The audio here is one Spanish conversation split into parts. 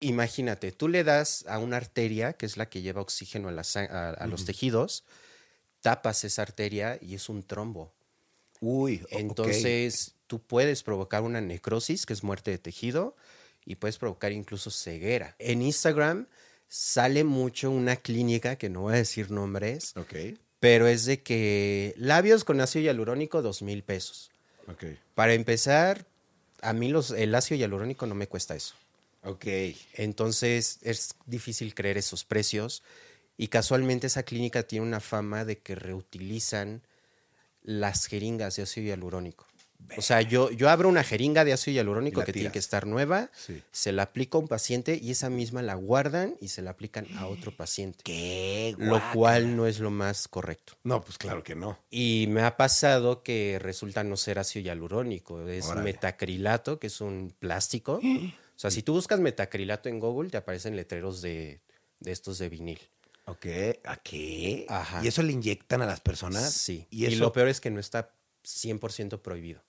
Imagínate, tú le das a una arteria, que es la que lleva oxígeno a, la sang- a- a los tejidos, tapas esa arteria y es un trombo. Uy. Entonces, tú puedes provocar una necrosis, que es muerte de tejido, y puedes provocar incluso ceguera. En Instagram sale mucho una clínica, que no voy a decir nombres, pero es de que labios con ácido hialurónico, dos mil pesos. ok. Para empezar, a mí los, el ácido hialurónico no me cuesta eso. Ok. Entonces es difícil creer esos precios y casualmente esa clínica tiene una fama de que reutilizan las jeringas de ácido hialurónico. O sea, yo, yo abro una jeringa de ácido hialurónico que tiene que estar nueva, Sí. se la aplico a un paciente y esa misma la guardan y se la aplican a otro paciente. ¿Qué? Lo cual no es lo más correcto. No, pues claro que no. Y me ha pasado que resulta no ser ácido hialurónico, es Órale. metacrilato, que es un plástico. sea, si tú buscas metacrilato en Google, te aparecen letreros de, de estos de vinil. Ok, ¿a qué? Ajá. ¿Y eso le inyectan a las personas? Sí. Y, Y, lo peor es que no está 100% prohibido.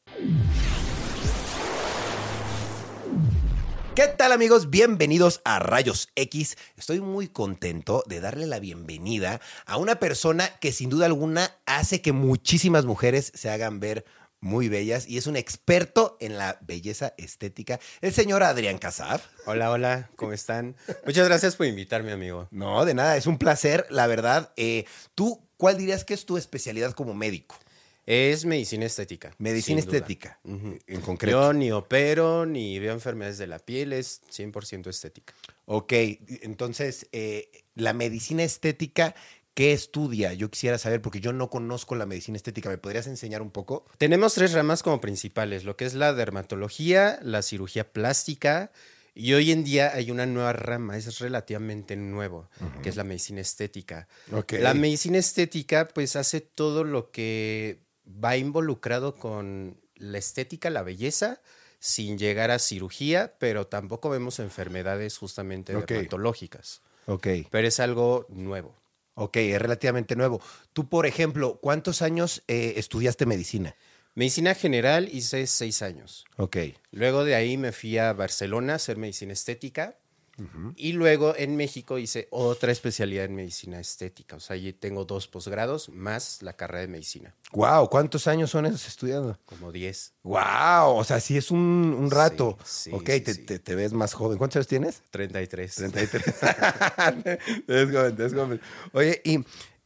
¿Qué tal amigos? Bienvenidos a Rayos X. Estoy muy contento de darle la bienvenida a una persona que sin duda alguna hace que muchísimas mujeres se hagan ver muy bellas y es un experto en la belleza estética, el señor Adrián Casab. Hola, hola, ¿cómo están? Muchas gracias por invitarme, amigo. No, de nada, es un placer, la verdad. Eh, ¿Tú cuál dirías que es tu especialidad como médico? Es medicina estética. Medicina estética, en concreto. Yo ni opero ni veo enfermedades de la piel, es 100% estética. Ok, entonces, eh, la medicina estética, ¿qué estudia? Yo quisiera saber, porque yo no conozco la medicina estética. ¿Me podrías enseñar un poco? Tenemos tres ramas como principales, lo que es la dermatología, la cirugía plástica y hoy en día hay una nueva rama, es relativamente nuevo, que es la medicina estética. La medicina estética pues hace todo lo que va involucrado con la estética, la belleza, sin llegar a cirugía, pero tampoco vemos enfermedades justamente dermatológicas. Ok, Pero es algo nuevo. Ok, es relativamente nuevo. Tú, por ejemplo, ¿cuántos años eh, estudiaste medicina? Medicina general hice seis años. Ok, Luego de ahí me fui a Barcelona a hacer medicina estética. Y luego en México hice otra especialidad en medicina estética. O sea, allí tengo dos posgrados más la carrera de medicina, wow, ¿cuántos años son esos estudiando? como 10, Wow, o sea, sí es un, un rato. Sí, sí, ok, sí, te, te- te ves más joven. ¿Cuántos años tienes? 33. 33. es joven, es joven. Oye, ¿y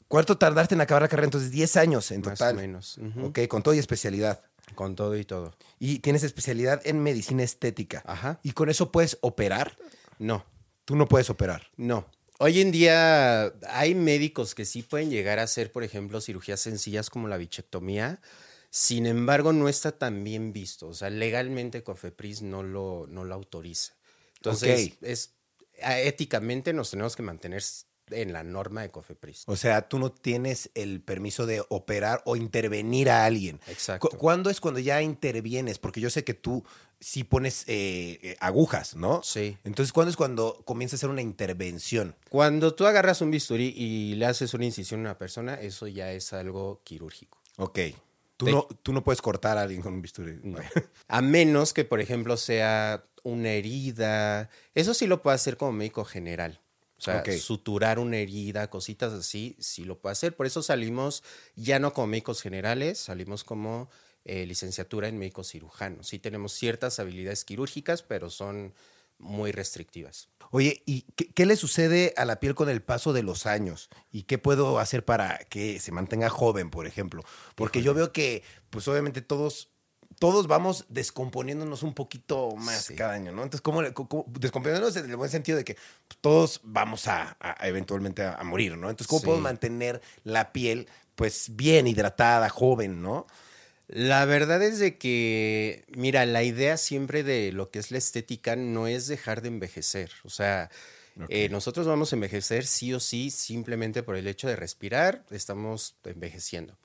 cuánto tardaste en acabar la carrera? Entonces, 10 años en Más total. o menos. ujú. Ok, con todo y especialidad. Con todo y todo. Y tienes especialidad en medicina estética. Ajá. ¿Y con eso puedes operar? No, Tú no puedes operar. no. Hoy en día hay médicos que sí pueden llegar a hacer, por ejemplo, cirugías sencillas como la bichectomía. Sin embargo, no está tan bien visto. O sea, legalmente Cofepris no lo, no lo autoriza. Entonces, es, éticamente nos tenemos que mantener en la norma de Cofepris. O sea, tú no tienes el permiso de operar o intervenir a alguien. Exacto. Cu- ¿Cuándo es cuando ya intervienes? Porque yo sé que tú sí pones eh, eh, agujas, ¿no? Sí. Entonces, ¿cuándo es cuando comienza a hacer una intervención? Cuando tú agarras un bisturí y le haces una incisión a una persona, eso ya es algo quirúrgico. Ok. Tú, no, tú no puedes cortar a alguien con un bisturí. No. A menos que, por ejemplo, sea una herida. Eso sí lo puede hacer como médico general. O sea, suturar una herida, cositas así, sí lo puede hacer. Por eso salimos ya no como médicos generales, salimos como eh, licenciatura en médicos cirujanos. Sí tenemos ciertas habilidades quirúrgicas, pero son muy restrictivas. Oye, ¿y qué, qué le sucede a la piel con el paso de los años? ¿Y qué puedo hacer para que se mantenga joven, por ejemplo? Porque yo veo que, pues obviamente todos, todos vamos descomponiéndonos un poquito más Sí. cada año, ¿no? Entonces, ¿cómo, le- cómo- descomponiéndonos en el buen sentido de que pues, todos vamos a, a- a eventualmente a, a morir, ¿no? Entonces, ¿cómo Sí. podemos mantener la piel, pues, bien hidratada, joven, ¿no? La verdad es de que, mira, la idea siempre de lo que es la estética no es dejar de envejecer. O sea, eh, nosotros vamos a envejecer sí o sí simplemente por el hecho de respirar, estamos envejeciendo.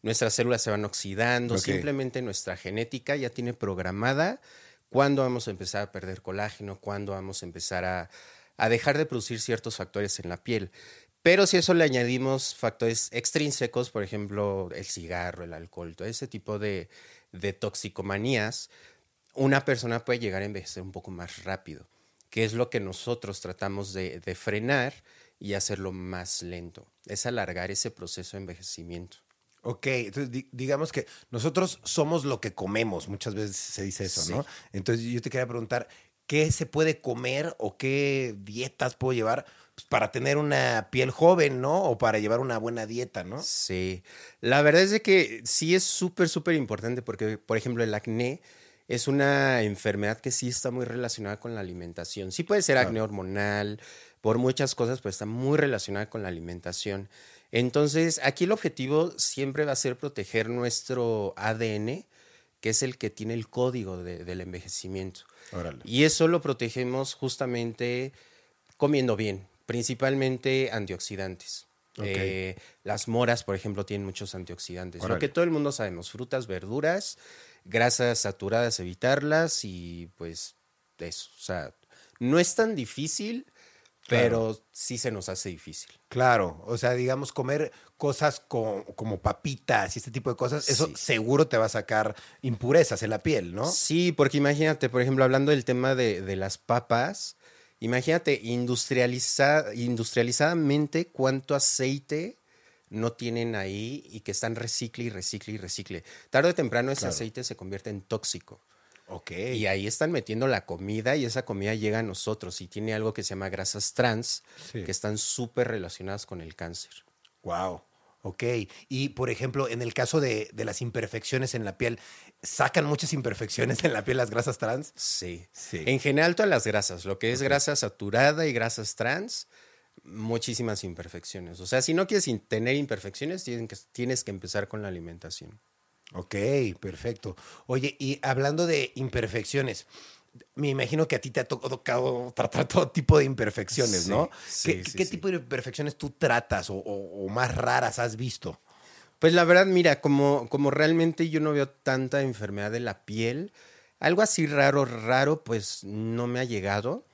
Nuestras células se van oxidando, simplemente nuestra genética ya tiene programada cuándo vamos a empezar a perder colágeno, cuándo vamos a empezar a, a dejar de producir ciertos factores en la piel. Pero si eso le añadimos factores extrínsecos, por ejemplo, el cigarro, el alcohol, todo ese tipo de, de toxicomanías, una persona puede llegar a envejecer un poco más rápido. que es lo que nosotros tratamos de, de frenar y hacerlo más lento. Es alargar ese proceso de envejecimiento. Ok, entonces di- digamos que nosotros somos lo que comemos, muchas veces se dice eso, Sí. ¿no? Entonces yo te quería preguntar, ¿qué se puede comer o qué dietas puedo llevar pues, para tener una piel joven, ¿no? O para llevar una buena dieta, ¿no? Sí, la verdad es de que sí es súper, súper importante porque, por ejemplo, el acné es una enfermedad que sí está muy relacionada con la alimentación. Sí puede ser acné hormonal, por muchas cosas, pero está muy relacionada con la alimentación. Entonces, aquí el objetivo siempre va a ser proteger nuestro ADN, que es el que tiene el código de- del envejecimiento. Órale. Y eso lo protegemos justamente comiendo bien, principalmente antioxidantes. Eh, las moras, por ejemplo, tienen muchos antioxidantes. Lo que todo el mundo sabemos, frutas, verduras, grasas saturadas, evitarlas y pues eso. O sea, no es tan difícil, pero sí se nos hace difícil. Claro, o sea, digamos, comer cosas co- como papitas y este tipo de cosas, eso Sí. seguro te va a sacar impurezas en la piel, ¿no? Sí, porque imagínate, por ejemplo, hablando del tema de, de las papas, imagínate industrializa- industrializadamente cuánto aceite no tienen ahí y que están recicle y recicle y recicle. Tarde o temprano ese Claro. aceite se convierte en tóxico. Ok. Y ahí están metiendo la comida y esa comida llega a nosotros y tiene algo que se llama grasas trans Sí. que están súper relacionadas con el cáncer. Wow. Ok. Y por ejemplo, en el caso de, de las imperfecciones en la piel, ¿sacan muchas imperfecciones en la piel las grasas trans? Sí. Sí. En general todas las grasas, lo que es grasa saturada y grasas trans, muchísimas imperfecciones. O sea, si no quieres tener imperfecciones, tienen que- tienes que empezar con la alimentación. Ok, perfecto. Oye, y hablando de imperfecciones, me imagino que a ti te ha to- tocado tratar todo tipo de imperfecciones, Sí, ¿no? sí, ¿Qué, sí, qué tipo de imperfecciones tú tratas o, o- o más raras has visto? Pues la verdad, mira, como, como realmente yo no veo tanta enfermedad de la piel, algo así raro, raro, pues no me ha llegado.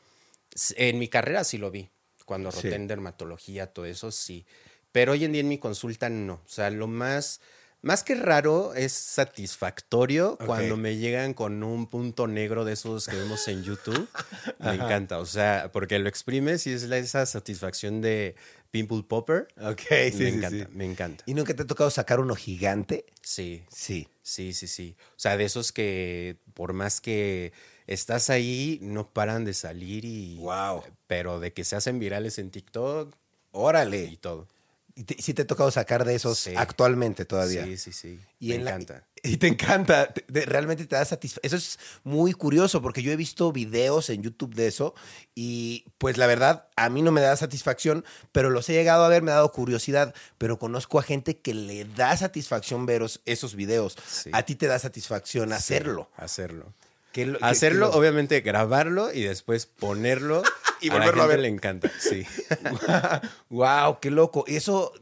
En mi carrera sí lo vi, cuando roté en dermatología, todo eso sí. Pero hoy en día en mi consulta no. O sea, lo más, más que raro es satisfactorio cuando me llegan con un punto negro de esos que vemos en YouTube. me encanta. O sea, porque lo exprimes y es esa satisfacción de pimple popper. Ok, me encanta, me encanta. ¿Y nunca te ha tocado sacar uno gigante? Sí. Sí. Sí, sí, sí. O sea, de esos que por más que estás ahí, no paran de salir y... Wow. Pero de que se hacen virales en TikTok y Órale. todo. ¿Y te- sí te ha tocado sacar de esos Sí. actualmente todavía? Sí, sí, sí. Y Me en la- encanta. y te encanta, te- realmente te da satisfacción. Eso es muy curioso porque yo he visto videos en YouTube de eso y pues la verdad a mí no me da satisfacción, pero los he llegado a ver, me ha dado curiosidad, pero conozco a gente que le da satisfacción ver os- esos videos. Sí. A ti te da satisfacción hacerlo. Hacerlo. ¿Qué lo- qué- Hacerlo, qué lo- obviamente, grabarlo y después ponerlo. Y a la volverlo a gente ver. le encanta, sí. wow, qué loco. Eso,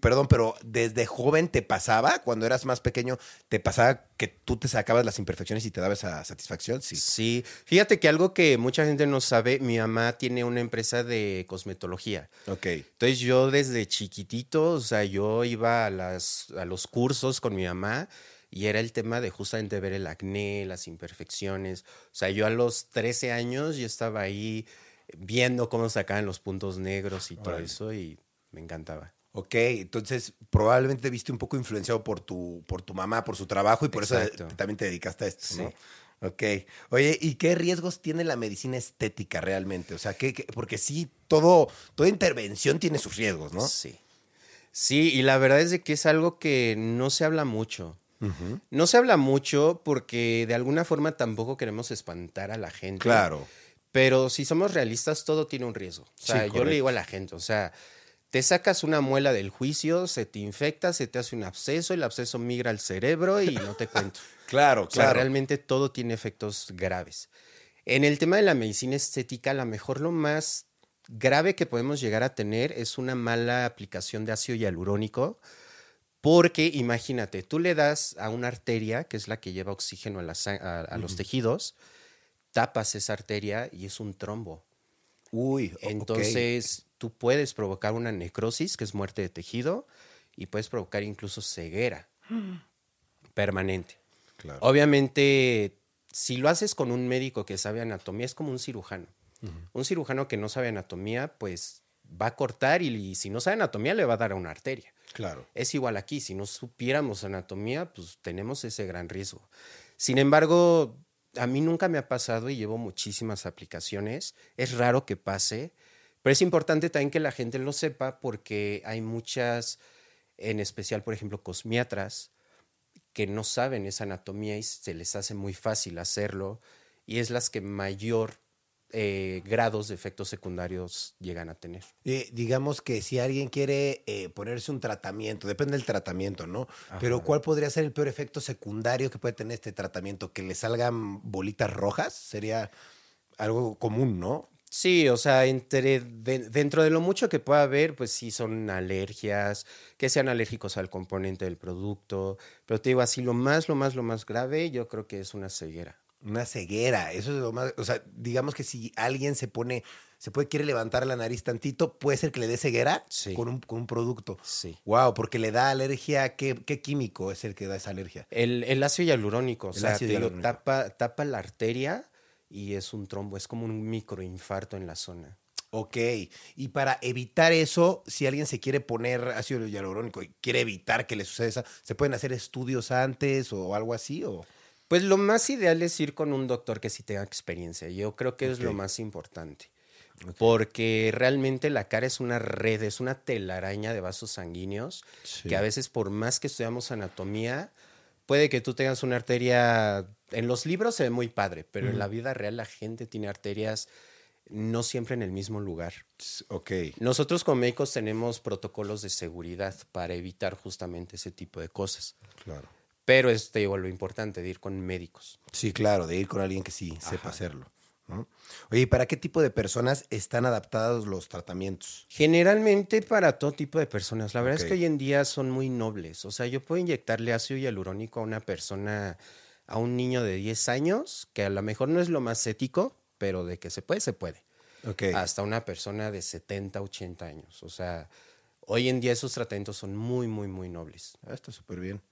perdón, pero desde joven te pasaba, cuando eras más pequeño, te pasaba que tú te sacabas las imperfecciones y te daba esa satisfacción, sí. Sí. Fíjate que algo que mucha gente no sabe, mi mamá tiene una empresa de cosmetología. Ok. Entonces yo desde chiquitito, o sea, yo iba a, las, a los cursos con mi mamá y era el tema de justamente ver el acné, las imperfecciones. O sea, yo a los 13 años yo estaba ahí viendo cómo sacaban los puntos negros y todo eso y me encantaba. Ok, entonces probablemente te viste un poco influenciado por tu, por tu mamá, por su trabajo y por eso Exacto. también te dedicaste a esto, Sí. ¿no? Ok. Oye, ¿y qué riesgos tiene la medicina estética realmente? O sea, ¿qué, qué- porque sí, todo, toda intervención tiene sus riesgos, ¿no? Sí. Sí, y la verdad es de que es algo que no se habla mucho. No se habla mucho porque de alguna forma tampoco queremos espantar a la gente. Claro. Pero si somos realistas, todo tiene un riesgo. O sea, Sí, yo le digo a la gente, o sea, te sacas una muela del juicio, se te infecta, se te hace un absceso, el absceso migra al cerebro y no te cuento. Claro, O sea, claro. realmente todo tiene efectos graves. En el tema de la medicina estética, a lo mejor lo más grave que podemos llegar a tener es una mala aplicación de ácido hialurónico, porque imagínate, tú le das a una arteria, que es la que lleva oxígeno a, la sang- a- a los tejidos, tapas esa arteria y es un trombo. Uy. Entonces, tú puedes provocar una necrosis, que es muerte de tejido, y puedes provocar incluso ceguera permanente. Claro. Obviamente, si lo haces con un médico que sabe anatomía, es como un cirujano. Un cirujano que no sabe anatomía, pues va a cortar y, y, si no sabe anatomía le va a dar a una arteria. Claro. Es igual aquí, si no supiéramos anatomía, pues tenemos ese gran riesgo. Sin embargo, a mí nunca me ha pasado y llevo muchísimas aplicaciones. Es raro que pase, pero es importante también que la gente lo sepa porque hay muchas, en especial, por ejemplo, cosmiatras, que no saben esa anatomía y se les hace muy fácil hacerlo y es las que mayor eh, grados de efectos secundarios llegan a tener. Eh, digamos que si alguien quiere eh, ponerse un tratamiento, depende del tratamiento, ¿no? Ajá. Pero ¿cuál podría ser el peor efecto secundario que puede tener este tratamiento? ¿Que le salgan bolitas rojas? Sería algo común, ¿no? Sí, o sea, entre de, dentro de lo mucho que pueda haber, pues sí son alergias, que sean alérgicos al componente del producto, pero te digo así, lo más, lo más, lo más grave, yo creo que es una ceguera. Una ceguera, eso es lo más, o sea, digamos que si alguien se pone, se puede, quiere levantar la nariz tantito, puede ser que le dé ceguera sí. con, un, con un producto. Sí. Wow, porque le da alergia, ¿qué, qué químico es el que da esa alergia? El, el ácido hialurónico, o el sea, te digo, tapa, tapa la arteria y es un trombo, es como un microinfarto en la zona. Ok, y para evitar eso, si alguien se quiere poner ácido hialurónico y quiere evitar que le suceda eso, ¿se pueden hacer estudios antes o algo así? O? Pues lo más ideal es ir con un doctor que sí tenga experiencia. Yo creo que okay. es lo más importante. Okay. Porque realmente la cara es una red, es una telaraña de vasos sanguíneos sí. que a veces por más que estudiamos anatomía, puede que tú tengas una arteria, en los libros se ve muy padre, pero mm. en la vida real la gente tiene arterias no siempre en el mismo lugar. Ok. Nosotros como médicos tenemos protocolos de seguridad para evitar justamente ese tipo de cosas. Claro. Pero es te digo, lo importante de ir con médicos. Sí, claro, de ir con alguien que sí Ajá. sepa hacerlo. ¿no? Oye, ¿y para qué tipo de personas están adaptados los tratamientos? Generalmente para todo tipo de personas. La verdad okay. es que hoy en día son muy nobles. O sea, yo puedo inyectarle ácido hialurónico a una persona, a un niño de 10 años, que a lo mejor no es lo más ético, pero de que se puede, se puede. Okay. Hasta una persona de 70, 80 años. O sea, hoy en día esos tratamientos son muy, muy, muy nobles. Ah, está súper bien.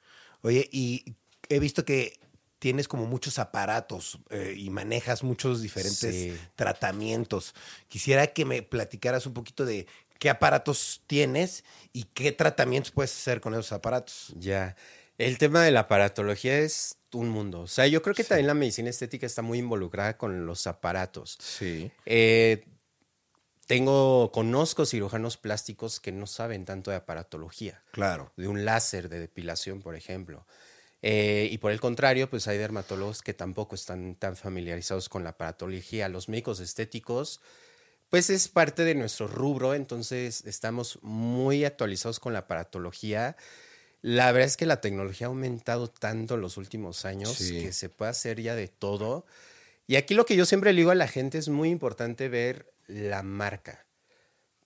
Oye, y he visto que tienes como muchos aparatos eh, y manejas muchos diferentes sí. tratamientos. Quisiera que me platicaras un poquito de qué aparatos tienes y qué tratamientos puedes hacer con esos aparatos. Ya. El tema de la aparatología es un mundo. O sea, yo creo que sí. también la medicina estética está muy involucrada con los aparatos. Sí. Eh, tengo, conozco cirujanos plásticos que no saben tanto de aparatología. Claro. De un láser de depilación, por ejemplo. Eh, y por el contrario, pues hay dermatólogos que tampoco están tan familiarizados con la aparatología. Los médicos estéticos, pues es parte de nuestro rubro, entonces estamos muy actualizados con la aparatología. La verdad es que la tecnología ha aumentado tanto en los últimos años sí. que se puede hacer ya de todo. Y aquí lo que yo siempre le digo a la gente es muy importante ver la marca.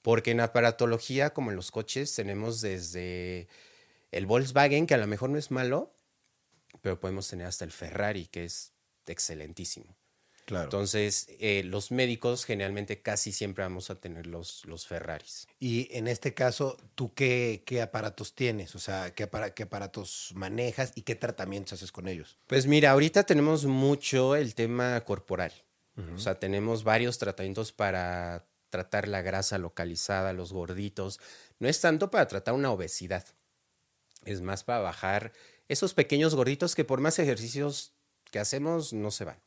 Porque en aparatología, como en los coches, tenemos desde el Volkswagen, que a lo mejor no es malo, pero podemos tener hasta el Ferrari, que es excelentísimo. Claro. Entonces, eh, los médicos generalmente casi siempre vamos a tener los, los Ferraris. Y en este caso, ¿tú qué, qué aparatos tienes? O sea, ¿qué, para, ¿qué aparatos manejas y qué tratamientos haces con ellos? Pues mira, ahorita tenemos mucho el tema corporal. O sea, tenemos varios tratamientos para tratar la grasa localizada, los gorditos. No es tanto para tratar una obesidad, es más para bajar esos pequeños gorditos que por más ejercicios que hacemos no se van.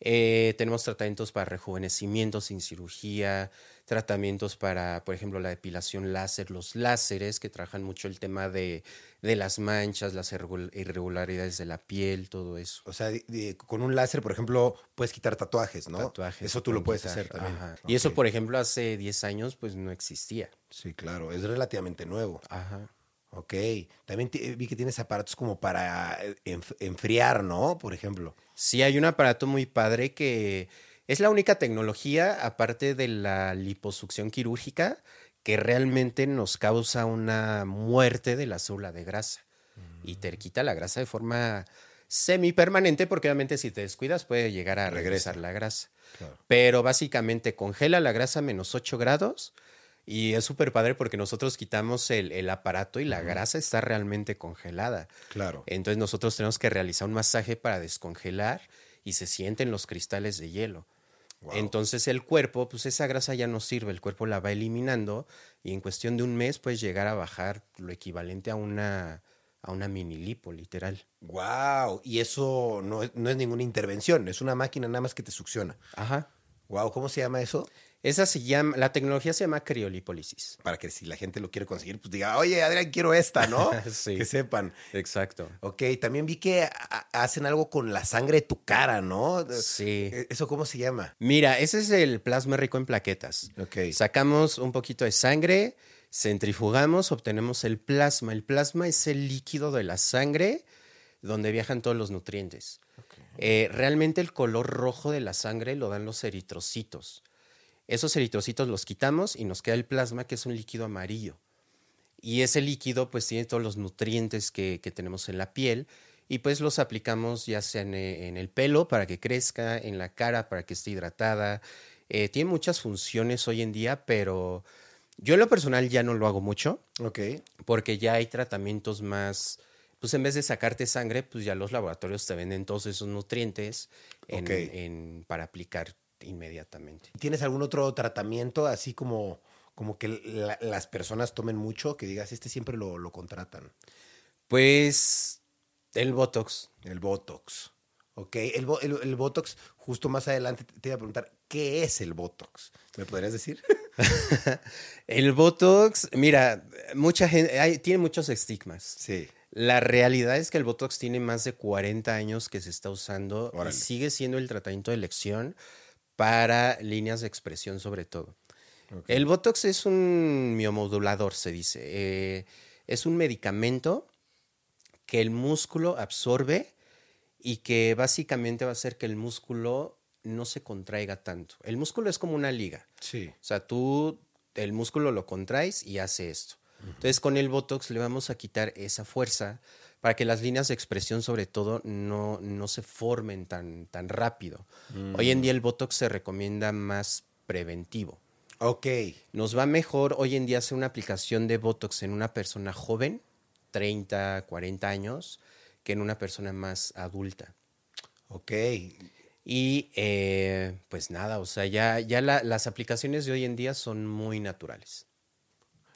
Eh, tenemos tratamientos para rejuvenecimiento sin cirugía, tratamientos para, por ejemplo, la depilación láser, los láseres que trabajan mucho el tema de, de las manchas, las irregularidades de la piel, todo eso. O sea, de, de, con un láser, por ejemplo, puedes quitar tatuajes, ¿no? Tatuajes. Eso tú lo puedes quitar. hacer también. Ajá. Okay. Y eso, por ejemplo, hace 10 años, pues no existía. Sí, claro, es relativamente nuevo. Ajá. Ok, también vi que tienes aparatos como para eh, enfriar, ¿no? Por ejemplo. Sí, hay un aparato muy padre que es la única tecnología, aparte de la liposucción quirúrgica, que realmente nos causa una muerte de la célula de grasa mm. y te quita la grasa de forma semipermanente, porque obviamente si te descuidas puede llegar a Regresa. regresar la grasa. Claro. Pero básicamente congela la grasa a menos 8 grados y es súper padre porque nosotros quitamos el, el aparato y la uh -huh. grasa está realmente congelada. Claro. Entonces nosotros tenemos que realizar un masaje para descongelar y se sienten los cristales de hielo. Entonces el cuerpo, pues esa grasa ya no sirve, el cuerpo la va eliminando y en cuestión de un mes puedes llegar a bajar lo equivalente a una, a una mini lipo, literal. Wow, y eso no es, no es ninguna intervención, es una máquina nada más que te succiona. Ajá. Wow, ¿cómo se llama eso? Esa se llama, la tecnología se llama criolipólisis. Para que si la gente lo quiere conseguir, pues diga, oye, Adrián, quiero esta, ¿no? Sí. Que sepan. Exacto. Ok, también vi que hacen algo con la sangre de tu cara, ¿no? Sí. Eh, ¿Eso cómo se llama? Mira, ese es el plasma rico en plaquetas. Ok. Sacamos un poquito de sangre, centrifugamos, obtenemos el plasma. El plasma es el líquido de la sangre donde viajan todos los nutrientes. Eh, realmente el color rojo de la sangre lo dan los eritrocitos. Esos eritrocitos los quitamos y nos queda el plasma, que es un líquido amarillo. Y ese líquido pues tiene todos los nutrientes que, que tenemos en la piel y pues los aplicamos ya sea en, eh, en el pelo para que crezca, en la cara para que esté hidratada. Eh, tiene muchas funciones hoy en día, pero yo en lo personal ya no lo hago mucho Ok. porque ya hay tratamientos más, pues en vez de sacarte sangre, pues ya los laboratorios te venden todos esos nutrientes en- Ok. en- para aplicar inmediatamente. ¿Tienes algún otro tratamiento así como, como que la- las personas tomen mucho? Que digas, este siempre lo, lo contratan. Pues el Botox. El Botox. Ok, el, bo- el- el Botox, justo más adelante te iba a preguntar, ¿qué es el Botox? ¿Me podrías decir? El Botox, mira, mucha gente, hay- tiene muchos estigmas. Sí. La realidad es que el Botox tiene más de 40 años que se está usando Órale. y sigue siendo el tratamiento de elección para líneas de expresión sobre todo. El Botox es un miomodulador, se dice. Eh, es un medicamento que el músculo absorbe y que básicamente va a hacer que el músculo no se contraiga tanto. El músculo es como una liga. Sí. O sea, tú el músculo lo contraes y hace esto. Entonces, con el Botox le vamos a quitar esa fuerza para que las líneas de expresión, sobre todo, no, no se formen tan, tan rápido. Hoy en día el Botox se recomienda más preventivo. Ok. Nos va mejor hoy en día hacer una aplicación de Botox en una persona joven, 30, 40 años, que en una persona más adulta. Ok. Y eh, pues nada, o sea, ya, ya la- las aplicaciones de hoy en día son muy naturales.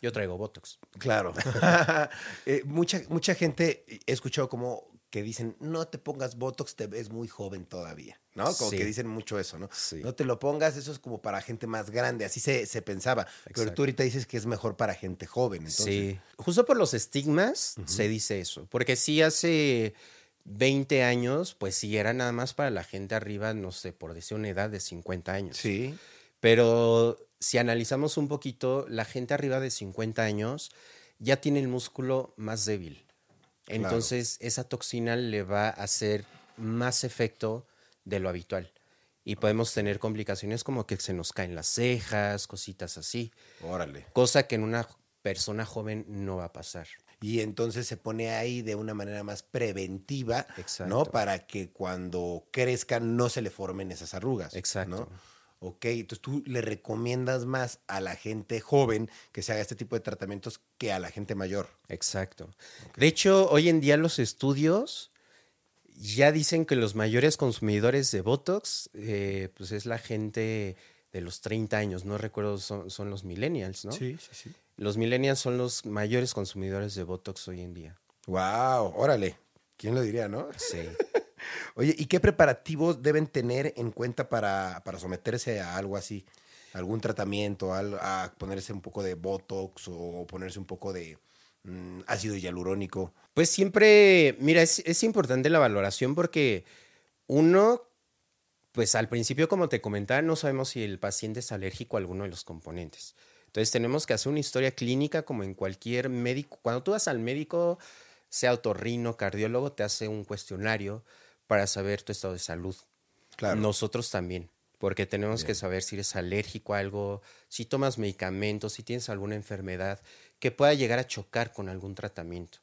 Yo traigo Botox. Claro. Eh, mucha, mucha gente he escuchado como que dicen, no te pongas Botox, te ves muy joven todavía, ¿no? Como Sí. que dicen mucho eso, ¿no? Sí. No te lo pongas, eso es como para gente más grande, así se, se pensaba. Pero tú ahorita dices que es mejor para gente joven, entonces. Sí. Justo por los estigmas se dice eso. Porque sí hace 20 años, pues sí era nada más para la gente arriba, no sé, por decir una edad de 50 años. Sí. Pero si analizamos un poquito, la gente arriba de 50 años ya tiene el músculo más débil. Claro. Entonces, esa toxina le va a hacer más efecto de lo habitual. Y podemos tener complicaciones como que se nos caen las cejas, cositas así. Órale. Cosa que en una persona joven no va a pasar. Y entonces se pone ahí de una manera más preventiva, ¿no? Para que cuando crezcan no se le formen esas arrugas. Exacto. ¿no? Ok, entonces tú le recomiendas más a la gente joven que se haga este tipo de tratamientos que a la gente mayor. Exacto. De hecho, hoy en día los estudios ya dicen que los mayores consumidores de Botox, eh, pues es la gente de los 30 años, no recuerdo, son, son los millennials, ¿no? sí, sí. Los millennials son los mayores consumidores de Botox hoy en día. Wow, órale. ¿Quién lo diría, no? Sí. Oye, ¿y qué preparativos deben tener en cuenta para, para someterse a algo así? ¿Algún tratamiento, a ponerse un poco de Botox o ponerse un poco de mm, ácido hialurónico? Pues siempre, mira, es, es importante la valoración porque uno, pues al principio, como te comentaba, no sabemos si el paciente es alérgico a alguno de los componentes. Entonces tenemos que hacer una historia clínica como en cualquier médico. Cuando tú vas al médico, sea otorrino, cardiólogo, te hace un cuestionario para saber tu estado de salud. Claro. Nosotros también, porque tenemos que saber si eres alérgico a algo, si tomas medicamentos, si tienes alguna enfermedad que pueda llegar a chocar con algún tratamiento.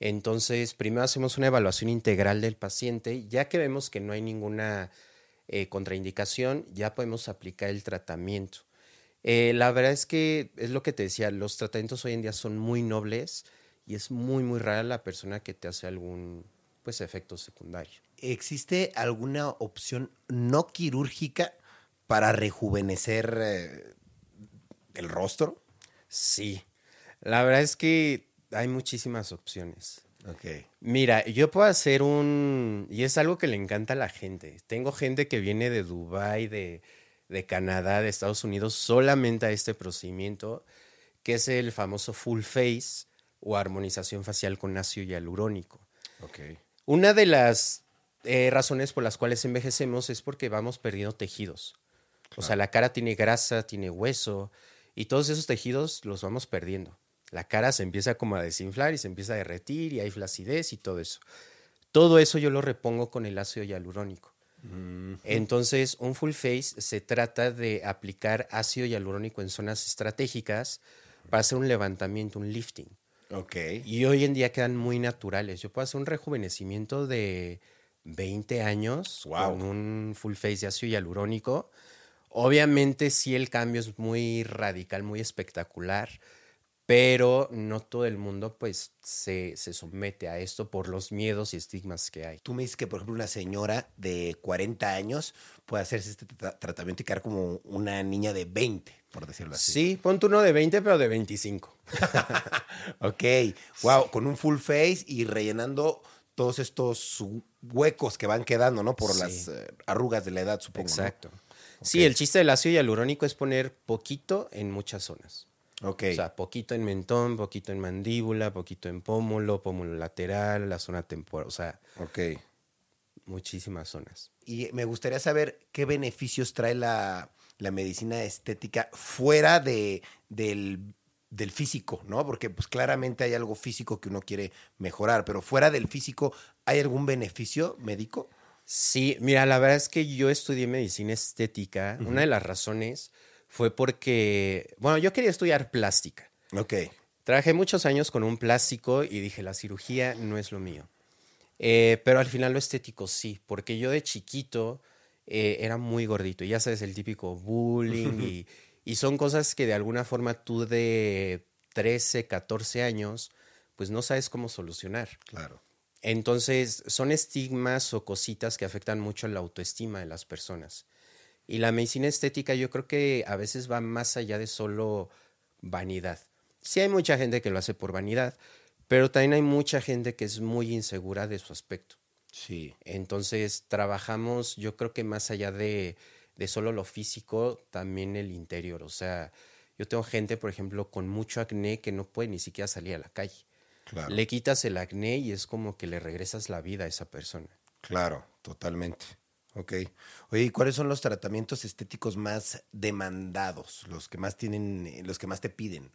Entonces, primero hacemos una evaluación integral del paciente, ya que vemos que no hay ninguna eh, contraindicación, ya podemos aplicar el tratamiento. Eh, la verdad es que es lo que te decía, los tratamientos hoy en día son muy nobles y es muy, muy rara la persona que te hace algún pues, efecto secundario. ¿Existe alguna opción no quirúrgica para rejuvenecer eh, el rostro? Sí. La verdad es que hay muchísimas opciones. Ok. Mira, yo puedo hacer un... Y es algo que le encanta a la gente. Tengo gente que viene de Dubái, de, de Canadá, de Estados Unidos, solamente a este procedimiento, que es el famoso full face o armonización facial con ácido hialurónico. Ok. Una de las eh, razones por las cuales envejecemos es porque vamos perdiendo tejidos. O sea, la cara tiene grasa, tiene hueso, y todos esos tejidos los vamos perdiendo. La cara se empieza como a desinflar y se empieza a derretir y hay flacidez y todo eso. Todo eso yo lo repongo con el ácido hialurónico. Entonces, un full face se trata de aplicar ácido hialurónico en zonas estratégicas para hacer un levantamiento, un lifting. Ok. Y hoy en día quedan muy naturales. Yo puedo hacer un rejuvenecimiento de 20 años Wow. con un full face de ácido hialurónico. Obviamente sí el cambio es muy radical, muy espectacular, pero no todo el mundo pues se, se somete a esto por los miedos y estigmas que hay. Tú me dices que, por ejemplo, una señora de 40 años puede hacerse este tra- tratamiento y quedar como una niña de 20, por decirlo así. Sí, ponte uno de 20 pero de 25. Ok. Wow, con un full face y rellenando todos estos huecos que van quedando, ¿no? Por Sí. las eh, arrugas de la edad, supongo. ¿no? Exacto. Sí, el chiste del ácido hialurónico es poner poquito en muchas zonas. Ok. O sea, poquito en mentón, poquito en mandíbula, poquito en pómulo, pómulo lateral, la zona temporal, o sea, ok. muchísimas zonas. Y me gustaría saber qué beneficios trae la, la medicina estética fuera de, del, del físico, ¿no? Porque pues claramente hay algo físico que uno quiere mejorar, pero fuera del físico, ¿hay algún beneficio médico? Sí, mira, la verdad es que yo estudié medicina estética. Una de las razones fue porque, bueno, yo quería estudiar plástica. Ok. Trabajé muchos años con un plástico y dije, la cirugía no es lo mío. Eh, pero al final lo estético sí, porque yo de chiquito eh, era muy gordito. y Ya sabes, el típico bullying y, y son cosas que de alguna forma tú de 13, 14 años, pues no sabes cómo solucionar. Claro. Entonces, son estigmas o cositas que afectan mucho la autoestima de las personas. Y la medicina estética yo creo que a veces va más allá de solo vanidad. Sí hay mucha gente que lo hace por vanidad, pero también hay mucha gente que es muy insegura de su aspecto. Sí. Entonces, trabajamos, yo creo que más allá de, de solo lo físico, también el interior. O sea, yo tengo gente, por ejemplo, con mucho acné que no puede ni siquiera salir a la calle. Claro. Le quitas el acné y es como que le regresas la vida a esa persona. Claro, totalmente. Ok. Oye, ¿y cuáles son los tratamientos estéticos más demandados? Los que más tienen, eh, los que más te piden.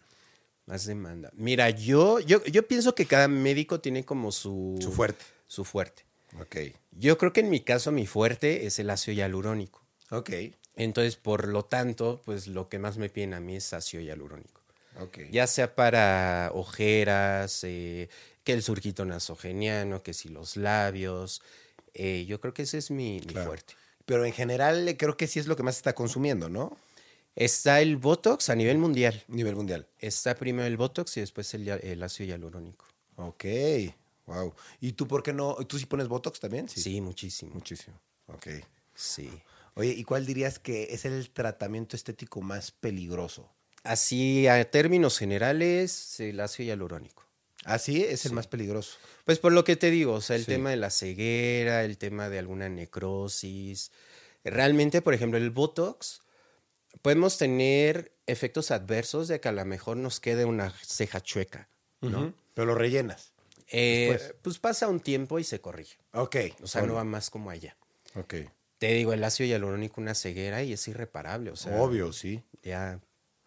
Más demanda. Mira, yo, yo, yo pienso que cada médico tiene como su, Su fuerte. Su fuerte. Ok. Yo creo que en mi caso mi fuerte es el ácido hialurónico. Ok. Entonces, por lo tanto, pues lo que más me piden a mí es ácido hialurónico. Ok. Ya sea para ojeras, eh, que el surquito nasogeniano, que si los labios. eh, yo creo que ese es mi, mi fuerte. Pero en general eh, creo que sí es lo que más está consumiendo, ¿no? Está el Botox a nivel mundial. Nivel mundial. Está primero el Botox y después el, ácido hialurónico. Ok. Wow. ¿Y tú por qué no? ¿Tú sí pones Botox también? Sí, muchísimo. Muchísimo. Ok. Sí. Oye, ¿y cuál dirías que es el tratamiento estético más peligroso? Así, a términos generales, el ácido hialurónico. Ah, sí, es el Sí. más peligroso. Pues por lo que te digo, o sea, el Sí. tema de la ceguera, el tema de alguna necrosis. Realmente, por ejemplo, el Botox, podemos tener efectos adversos de que a lo mejor nos quede una ceja chueca, ¿no? Pero lo rellenas. Eh, pues pasa un tiempo y se corrige. Ok. O sea, no va más como allá. Ok. Te digo, el ácido hialurónico, una ceguera y es irreparable. O sea, Obvio, sí. ya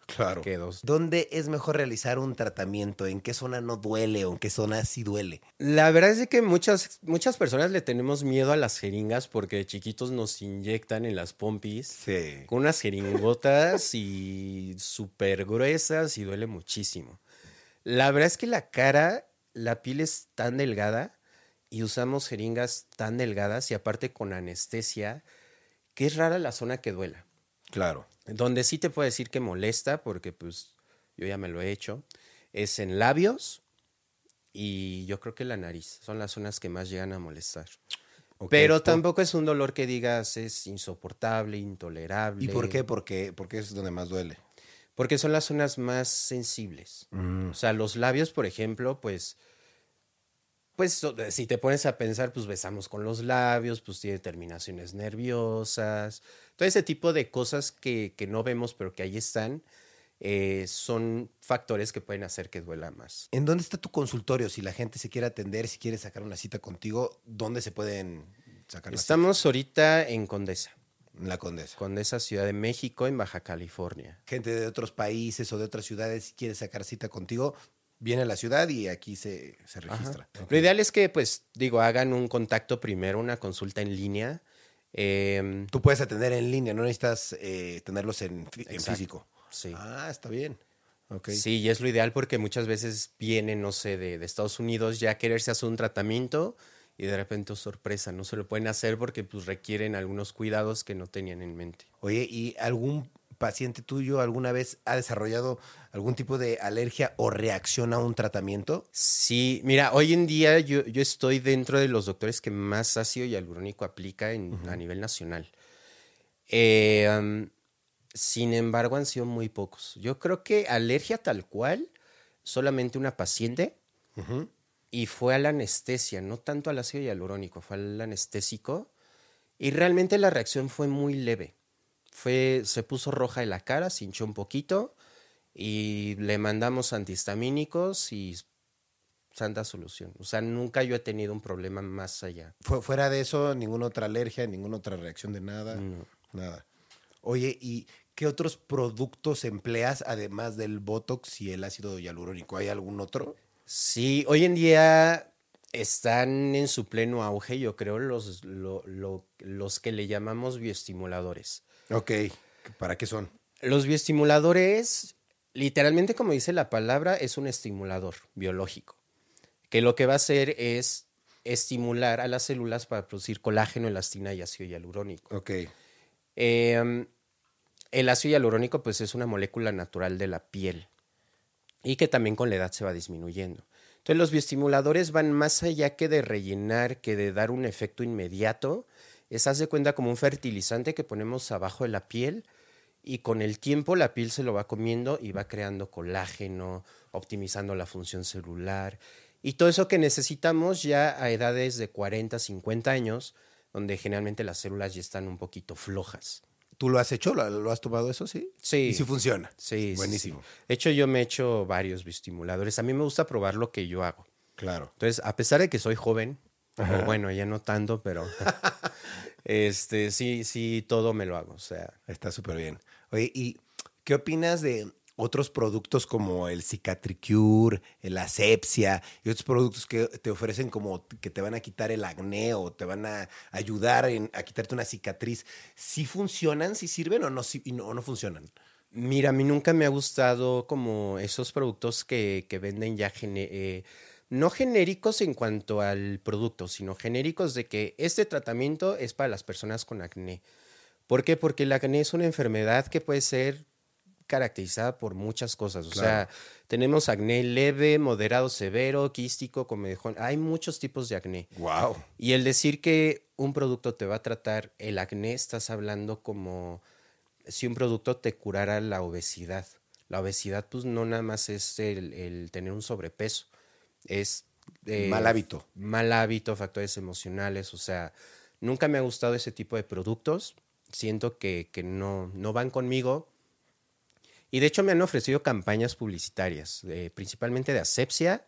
Claro. quedó. ¿Dónde es mejor realizar un tratamiento? ¿En qué zona no duele o en qué zona sí duele? La verdad es de que muchas, muchas personas le tenemos miedo a las jeringas porque de chiquitos nos inyectan en las pompis Sí. con unas jeringotas y súper gruesas y duele muchísimo. La verdad es que la cara, la piel es tan delgada y usamos jeringas tan delgadas y aparte con anestesia, que es rara la zona que duela. Claro. Donde sí te puedo decir que molesta, porque pues yo ya me lo he hecho, es en labios y yo creo que la nariz. Son las zonas que más llegan a molestar. Pero tampoco es un dolor que digas es insoportable, intolerable. ¿Y por qué? Porque, porque es donde más duele. Porque son las zonas más sensibles. Mm. O sea, los labios, por ejemplo, pues, pues si te pones a pensar, pues besamos con los labios, pues tiene terminaciones nerviosas, todo ese tipo de cosas que, que no vemos, pero que ahí están. Eh, son factores que pueden hacer que duela más. ¿En dónde está tu consultorio? Si la gente se quiere atender, si quiere sacar una cita contigo, ¿dónde se pueden sacar Estamos ahorita en Condesa. La Condesa. Condesa, Ciudad de México, en Baja California. Gente de otros países o de otras ciudades, si quiere sacar cita contigo, viene a la ciudad y aquí se, registra. Lo ideal es que, pues, digo, hagan un contacto primero, una consulta en línea. Em, Tú puedes atender en línea, no necesitas eh, tenerlos en, en físico. Sí. Ah, está bien. Okay. Sí, y es lo ideal porque muchas veces vienen, no sé, de, Estados Unidos ya a quererse hacer un tratamiento y de repente, oh, sorpresa, no se lo pueden hacer porque pues requieren algunos cuidados que no tenían en mente. Oye, ¿y algún paciente tuyo alguna vez ha desarrollado algún tipo de alergia o reacción a un tratamiento? Sí, mira, hoy en día yo, yo estoy dentro de los doctores que más ácido hialurónico aplica en, a nivel nacional. Eh, sin embargo, han sido muy pocos. Yo creo que alergia tal cual, solamente una paciente. Y fue a la anestesia, no tanto al ácido hialurónico, fue al anestésico. Y realmente la reacción fue muy leve. Fue, se puso roja de la cara, se hinchó un poquito y le mandamos antihistamínicos y santa solución. O sea, nunca yo he tenido un problema más allá. Fuera de eso, ninguna otra alergia, ninguna otra reacción de nada. Nada. Oye, ¿y qué otros productos empleas además del Botox y el ácido hialurónico? ¿Hay algún otro? Sí, hoy en día están en su pleno auge, yo creo, los, los que le llamamos bioestimuladores. Ok, ¿para qué son? Los bioestimuladores, literalmente como dice la palabra, es un estimulador biológico, que lo que va a hacer es estimular a las células para producir colágeno, elastina y ácido hialurónico. Ok. Em, el ácido hialurónico pues es una molécula natural de la piel y que también con la edad se va disminuyendo. Entonces los bioestimuladores van más allá que de rellenar, que de dar un efecto inmediato. Es, haz de cuenta, como un fertilizante que ponemos abajo de la piel y con el tiempo la piel se lo va comiendo y va creando colágeno, optimizando la función celular y todo eso que necesitamos ya a edades de 40, 50 años donde generalmente las células ya están un poquito flojas. ¿Tú lo has hecho? ¿Lo, has tomado eso, sí? Sí. ¿Y si funciona? Sí. Buenísimo. De hecho, yo me he hecho varios bioestimuladores. A mí me gusta probar lo que yo hago. Claro. Entonces, a pesar de que soy joven, o bueno, ya no tanto, pero este, sí, sí, todo me lo hago. O sea. Está súper bien. Oye, ¿y qué opinas de otros productos como el Cicatricure, la asepsia y otros productos que te ofrecen como que te van a quitar el acné o te van a ayudar a quitarte una cicatriz, ¿sí funcionan, sí sirven o no, no, funcionan? Mira, a mí nunca me ha gustado como esos productos que, venden ya eh, no genéricos en cuanto al producto, sino genéricos de que este tratamiento es para las personas con acné. ¿Por qué? Porque el acné es una enfermedad que puede ser caracterizada por muchas cosas. O sea, tenemos acné leve, moderado, severo, quístico, comedejón. Hay muchos tipos de acné. Wow. Y el decir que un producto te va a tratar el acné, estás hablando como si un producto te curara la obesidad. La obesidad, pues no nada más es el, tener un sobrepeso, es eh, mal hábito. Mal hábito, factores emocionales. O sea, nunca me ha gustado ese tipo de productos. Siento que, que no, no van conmigo y de hecho me han ofrecido campañas publicitarias, principalmente de asepsia.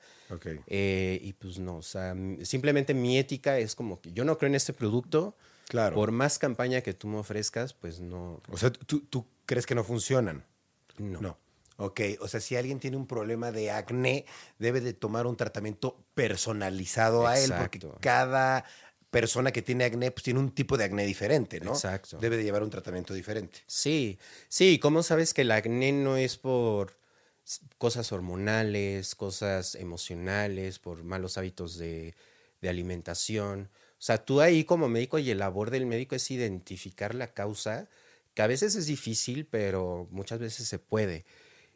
Eh, y pues no, o sea, simplemente mi ética es como que yo no creo en este producto. Claro. Por más campaña que tú me ofrezcas, pues no. O sea, ¿tú, crees que no funcionan? No. No. Ok, o sea, si alguien tiene un problema de acné, debe de tomar un tratamiento personalizado a él, porque cada persona que tiene acné, pues tiene un tipo de acné diferente, ¿no? Exacto. Debe de llevar un tratamiento diferente. Sí, sí, ¿cómo sabes que el acné no es por cosas hormonales, cosas emocionales, por malos hábitos de, alimentación? O sea, tú ahí como médico y el labor del médico es identificar la causa, que a veces es difícil, pero muchas veces se puede.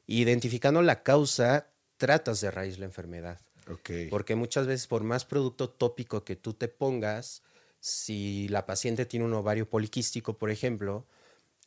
Identificando la causa, tratas de raíz la enfermedad. Porque muchas veces por más producto tópico que tú te pongas, Si la paciente tiene un ovario poliquístico, por ejemplo,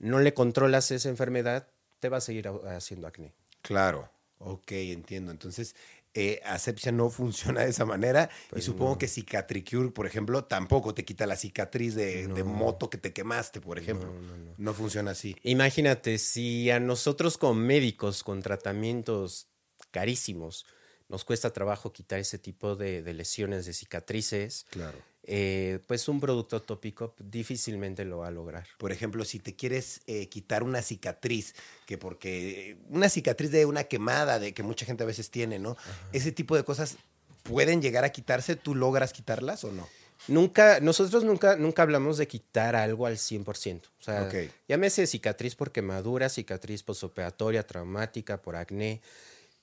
no le controlas esa enfermedad, te va a seguir haciendo acné. Claro, ok, entiendo. Entonces, eh, asepsia no funciona de esa manera y Pues supongo no. que cicatricure, por ejemplo, tampoco te quita la cicatriz de, moto que te quemaste, por ejemplo. No funciona así. Imagínate, si a nosotros como médicos con tratamientos carísimos nos cuesta trabajo quitar ese tipo de, de lesiones, de cicatrices, Claro. Eh, pues un producto tópico difícilmente lo va a lograr. Por ejemplo, si te quieres eh, quitar una cicatriz, que porque una cicatriz de una quemada, de que mucha gente a veces tiene, ¿no? Ese tipo de cosas pueden llegar a quitarse, ¿tú logras quitarlas o no? Nunca, nosotros nunca, nunca hablamos de quitar algo al 100%. O sea, llámese cicatriz por quemadura, cicatriz posoperatoria, traumática, por acné.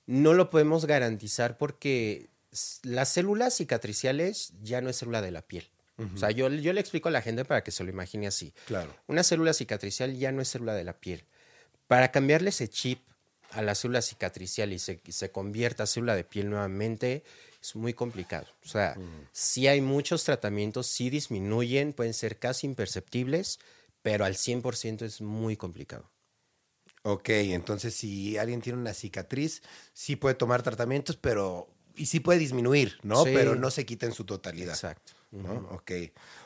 No lo podemos garantizar porque las células cicatriciales ya no es célula de la piel. O sea, yo, yo le explico a la gente para que se lo imagine así. Claro. Una célula cicatricial ya no es célula de la piel. Para cambiarle ese chip a la célula cicatricial y se, y se convierta a célula de piel nuevamente, es muy complicado. O sea, sí hay muchos tratamientos, sí disminuyen, pueden ser casi imperceptibles, pero al 100% es muy complicado. Ok, entonces si alguien tiene una cicatriz, sí puede tomar tratamientos, pero. Y sí puede disminuir, ¿no? Sí. Pero no se quita en su totalidad. Exacto. ¿no? Ujú. Ok.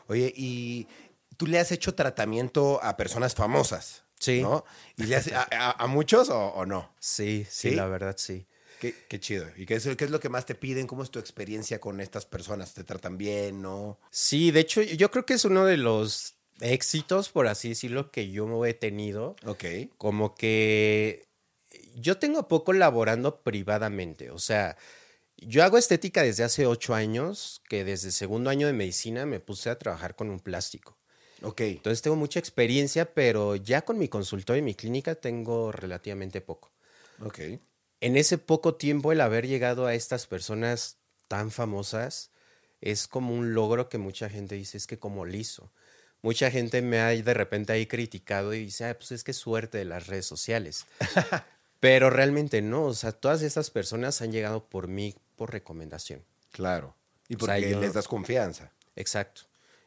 Oye, y tú le has hecho tratamiento a personas famosas. Sí. ¿No? ¿Y le has, a, a- a muchos o, o no? Sí, sí, ¿Sí? la verdad sí. Qué, qué chido. ¿Y qué es, qué es lo que más te piden? ¿Cómo es tu experiencia con estas personas? ¿Te tratan bien, no? Sí, de hecho, yo creo que es uno de los éxitos, por así decirlo, que yo he tenido. Ok. como que yo tengo poco laborando privadamente, o sea, yo hago estética desde hace ocho años, que desde segundo año de medicina me puse a trabajar con un plástico. Ok. Entonces tengo mucha experiencia, pero ya con mi consultorio y mi clínica tengo relativamente poco. Ok. En ese poco tiempo el haber llegado a estas personas tan famosas es como un logro que mucha gente dice, es que como liso. Mucha gente me ha de repente ahí criticado y dice, "Ay, pues es que suerte de las redes sociales. Pero realmente no, o sea, todas estas personas han llegado por mí por recomendación. Claro. Y O sea, porque yo- les das confianza. Exacto.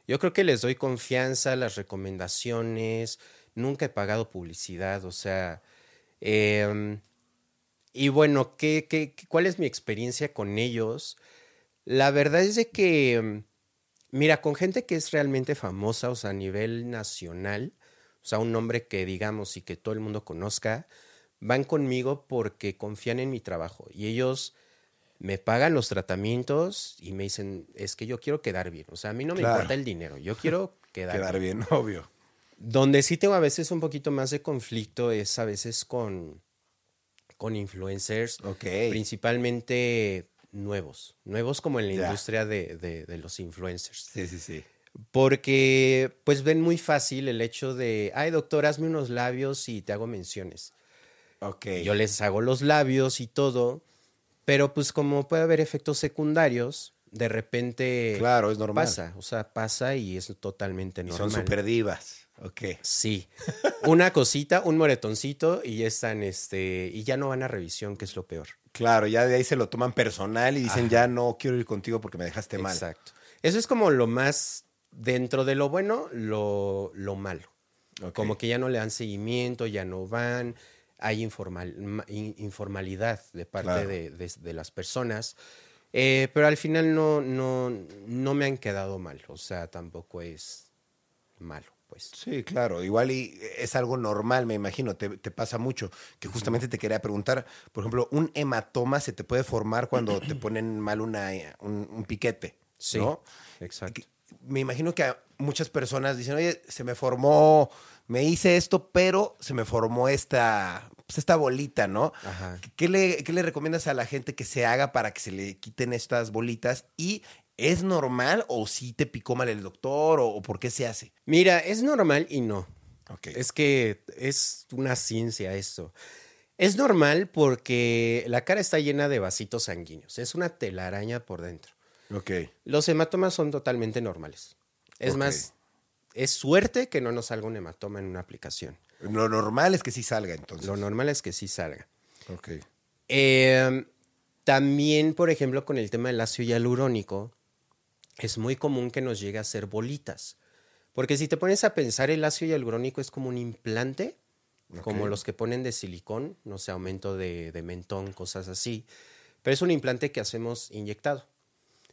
Yo creo que les doy confianza, las recomendaciones, nunca he pagado publicidad, o sea, em, y bueno, ¿qué, qué, qué- cuál es mi experiencia con ellos? La verdad es de que, em, mira, con gente que es realmente famosa, o sea, a nivel nacional, o sea, un nombre que digamos y que todo el mundo conozca, van conmigo porque confían en mi trabajo y ellos me pagan los tratamientos y me dicen, es que yo quiero quedar bien. O sea, a mí no me Claro. importa el dinero, yo quiero quedar, Quedar bien. bien, obvio. Donde sí tengo a veces un poquito más de conflicto es a veces con, con influencers, Ok. principalmente nuevos, nuevos como en la Ya. industria de, de- de los influencers. Sí, sí, sí. Porque pues ven muy fácil el hecho de, ay doctor, hazme unos labios y te hago menciones. Ok. Yo les hago los labios y todo, pero pues como puede haber efectos secundarios, de repente Claro, es normal. pasa, o sea, pasa y es totalmente Y normal. son super divas. Ok. Sí. Una cosita, un moretoncito y ya están, este, y ya no van a revisión, que es lo peor. Claro, ya de ahí se lo toman personal y dicen, ya no quiero ir contigo porque me dejaste mal. Exacto. Eso es como lo más, dentro de lo bueno, lo, lo malo. Como que ya no le dan seguimiento, ya no van, hay informal, ma- in- informalidad de parte Claro. de, de- de las personas. Eh, pero al final no, no, no me han quedado mal, o sea, tampoco es malo, pues. Sí, claro. Igual y es algo normal, me imagino. Te, te pasa mucho. Que justamente te quería preguntar, por ejemplo, un hematoma se te puede formar cuando te ponen mal una, un, un piquete, Sí, ¿no? exacto. Me imagino que a muchas personas dicen, oye, se me formó, me hice esto, pero se me formó esta, pues, esta bolita, ¿no? Ajá. ¿Qué le, ¿Qué le recomiendas a la gente que se haga para que se le quiten estas bolitas? ¿Y es normal o si te picó mal el doctor o, o por qué se hace? Mira, es normal y no. Ok. Es que es una ciencia esto. Es normal porque la cara está llena de vasitos sanguíneos. Es una telaraña por dentro. Ok. Los hematomas son totalmente normales. Es más, es suerte que no nos salga un hematoma en una aplicación. Lo normal es que sí salga entonces. Lo normal es que sí salga. Ok. Eh, también, por ejemplo, con el tema del ácido hialurónico, es muy común que nos llegue a hacer bolitas. Porque si te pones a pensar, el ácido hialurónico es como un implante, como los que ponen de silicón, no sé, aumento de, de mentón, cosas así. Pero es un implante que hacemos inyectado.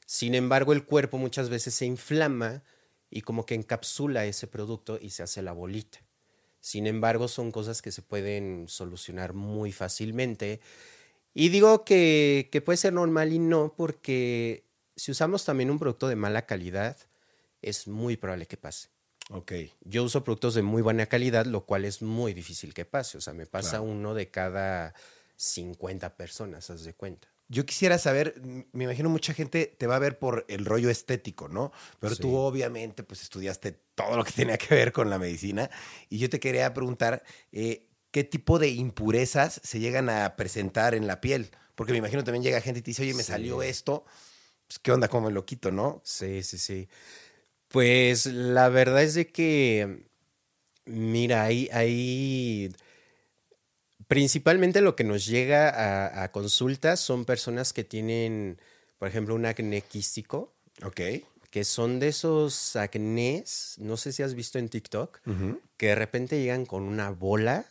Sin embargo, el cuerpo muchas veces se inflama y como que encapsula ese producto y se hace la bolita. Sin embargo, son cosas que se pueden solucionar muy fácilmente. Y digo que, que puede ser normal y no, porque si usamos también un producto de mala calidad, es muy probable que pase. Ok. Yo uso productos de muy buena calidad, lo cual es muy difícil que pase. O sea, me pasa Claro. uno de cada 50 personas, haz de cuenta. Yo quisiera saber, me imagino mucha gente te va a ver por el rollo estético, ¿no? Pero Sí. tú obviamente pues estudiaste todo lo que tenía que ver con la medicina y yo te quería preguntar eh, qué tipo de impurezas se llegan a presentar en la piel, porque me imagino también llega gente y te dice, oye, me Sí. salió esto, pues qué onda, cómo me lo quito, ¿no? Sí, sí, sí. Pues la verdad es de que, mira, hay, hay principalmente lo que nos llega a, a consultas son personas que tienen, por ejemplo, un acné quístico, Ok. que son de esos acnés, no sé si has visto en TikTok, que de repente llegan con una bola,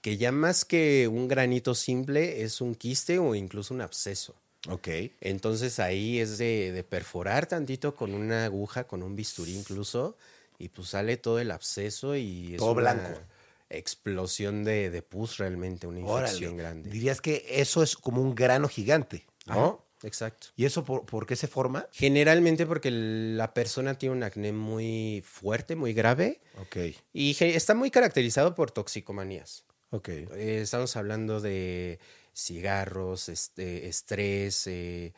que ya más que un granito simple es un quiste o incluso un absceso. Ok. Entonces ahí es de, de perforar tantito con una aguja, con un bisturí incluso, y pues sale todo el absceso y es Todo una blanco. Explosión de, de pus realmente, una infección Órale. grande. Dirías que eso es como un grano gigante, ¿no? Ajá, exacto. ¿Y eso por, por qué se forma? Generalmente porque la persona tiene un acné muy fuerte, muy grave, Ok. y está muy caracterizado por toxicomanías. Ok. Eh, estamos hablando de cigarros, este, estrés, eh,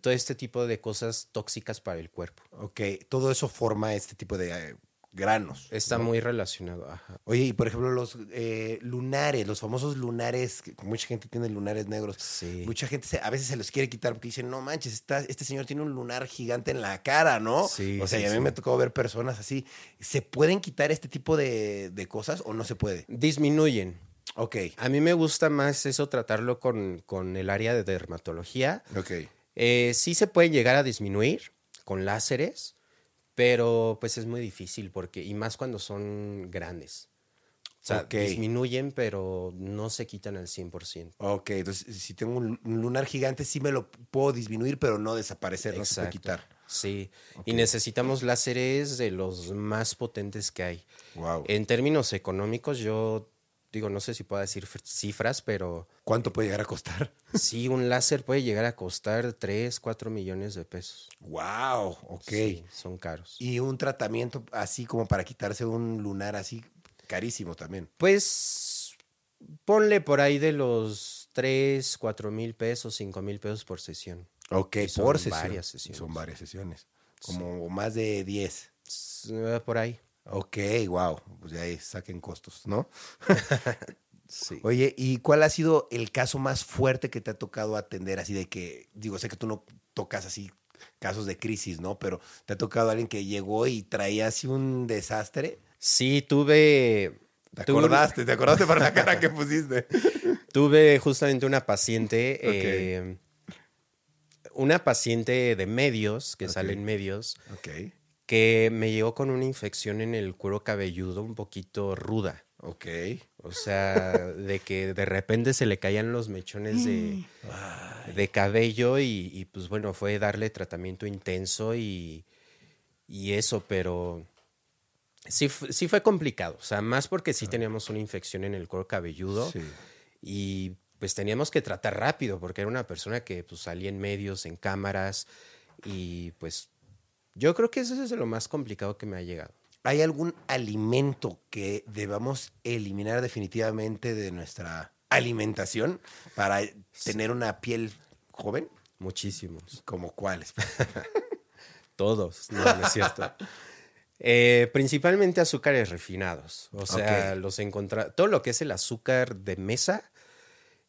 todo este tipo de cosas tóxicas para el cuerpo. Ok. Todo eso forma este tipo de eh, granos. Está ¿no? muy relacionado. Ajá. Oye, y por ejemplo, los eh, lunares, los famosos lunares, que mucha gente tiene lunares negros. Sí. Mucha gente se- a veces se los quiere quitar porque dicen, no manches, está- este señor tiene un lunar gigante en la cara, ¿no? Sí, o sea, sí, y a mí sí. me tocó ver personas así. ¿Se pueden quitar este tipo de, de cosas o no se puede? Disminuyen. Ok, A mí me gusta más eso tratarlo con, con el área de dermatología. ok. Eh, sí se puede llegar a disminuir con láseres, pero pues es muy difícil porque, y más cuando son grandes. O sea, Ok. disminuyen, pero no se quitan al 100%. Ok, entonces si tengo un un lunar gigante sí me lo puedo disminuir, pero no desaparecer, no se puede quitar. Sí, y necesitamos láseres de los más potentes que hay. Wow. En términos económicos, yo digo, no sé si puedo decir cifras, pero ¿Cuánto puede llegar a costar? sí, un láser puede llegar a costar 3, 4 millones de pesos. Wow, ok. Sí, son caros. Y un tratamiento así como para quitarse un lunar así carísimo también. Pues ponle por ahí de los 3, 4 mil pesos, 5 mil pesos por sesión. Ok, Y son por sesión. varias sesiones. Son varias sesiones. Como más de 10. S- eh, Por ahí. Ok, wow. Pues ya ahí saquen costos, ¿no? Sí. Oye, ¿y cuál ha sido el caso más fuerte que te ha tocado atender? Así de que, digo, sé que tú no tocas así casos de crisis, ¿no? Pero te ha tocado alguien que llegó y traía así un desastre. Sí, tuve. ¿Te tuve acordaste? ¿Te acordaste para la cara que pusiste? Tuve justamente una paciente, eh, una paciente de medios, que sale en medios, Ok, que me llegó con una infección en el cuero cabelludo un poquito ruda. ok. O sea, de que de repente se le caían los mechones de, de cabello y, y, pues bueno, fue darle tratamiento intenso y, y eso, pero sí, sí fue complicado. O sea, más porque sí teníamos una infección en el cuero cabelludo Sí. y pues teníamos que tratar rápido porque era una persona que pues salía en medios, en cámaras y pues yo creo que eso es lo más complicado que me ha llegado. ¿Hay algún alimento que debamos eliminar definitivamente de nuestra alimentación para tener una piel joven? Muchísimos. ¿Como cuáles? Todos, no, no es cierto. Eh, principalmente azúcares refinados. O sea, Ok. los encontra todo lo que es el azúcar de mesa,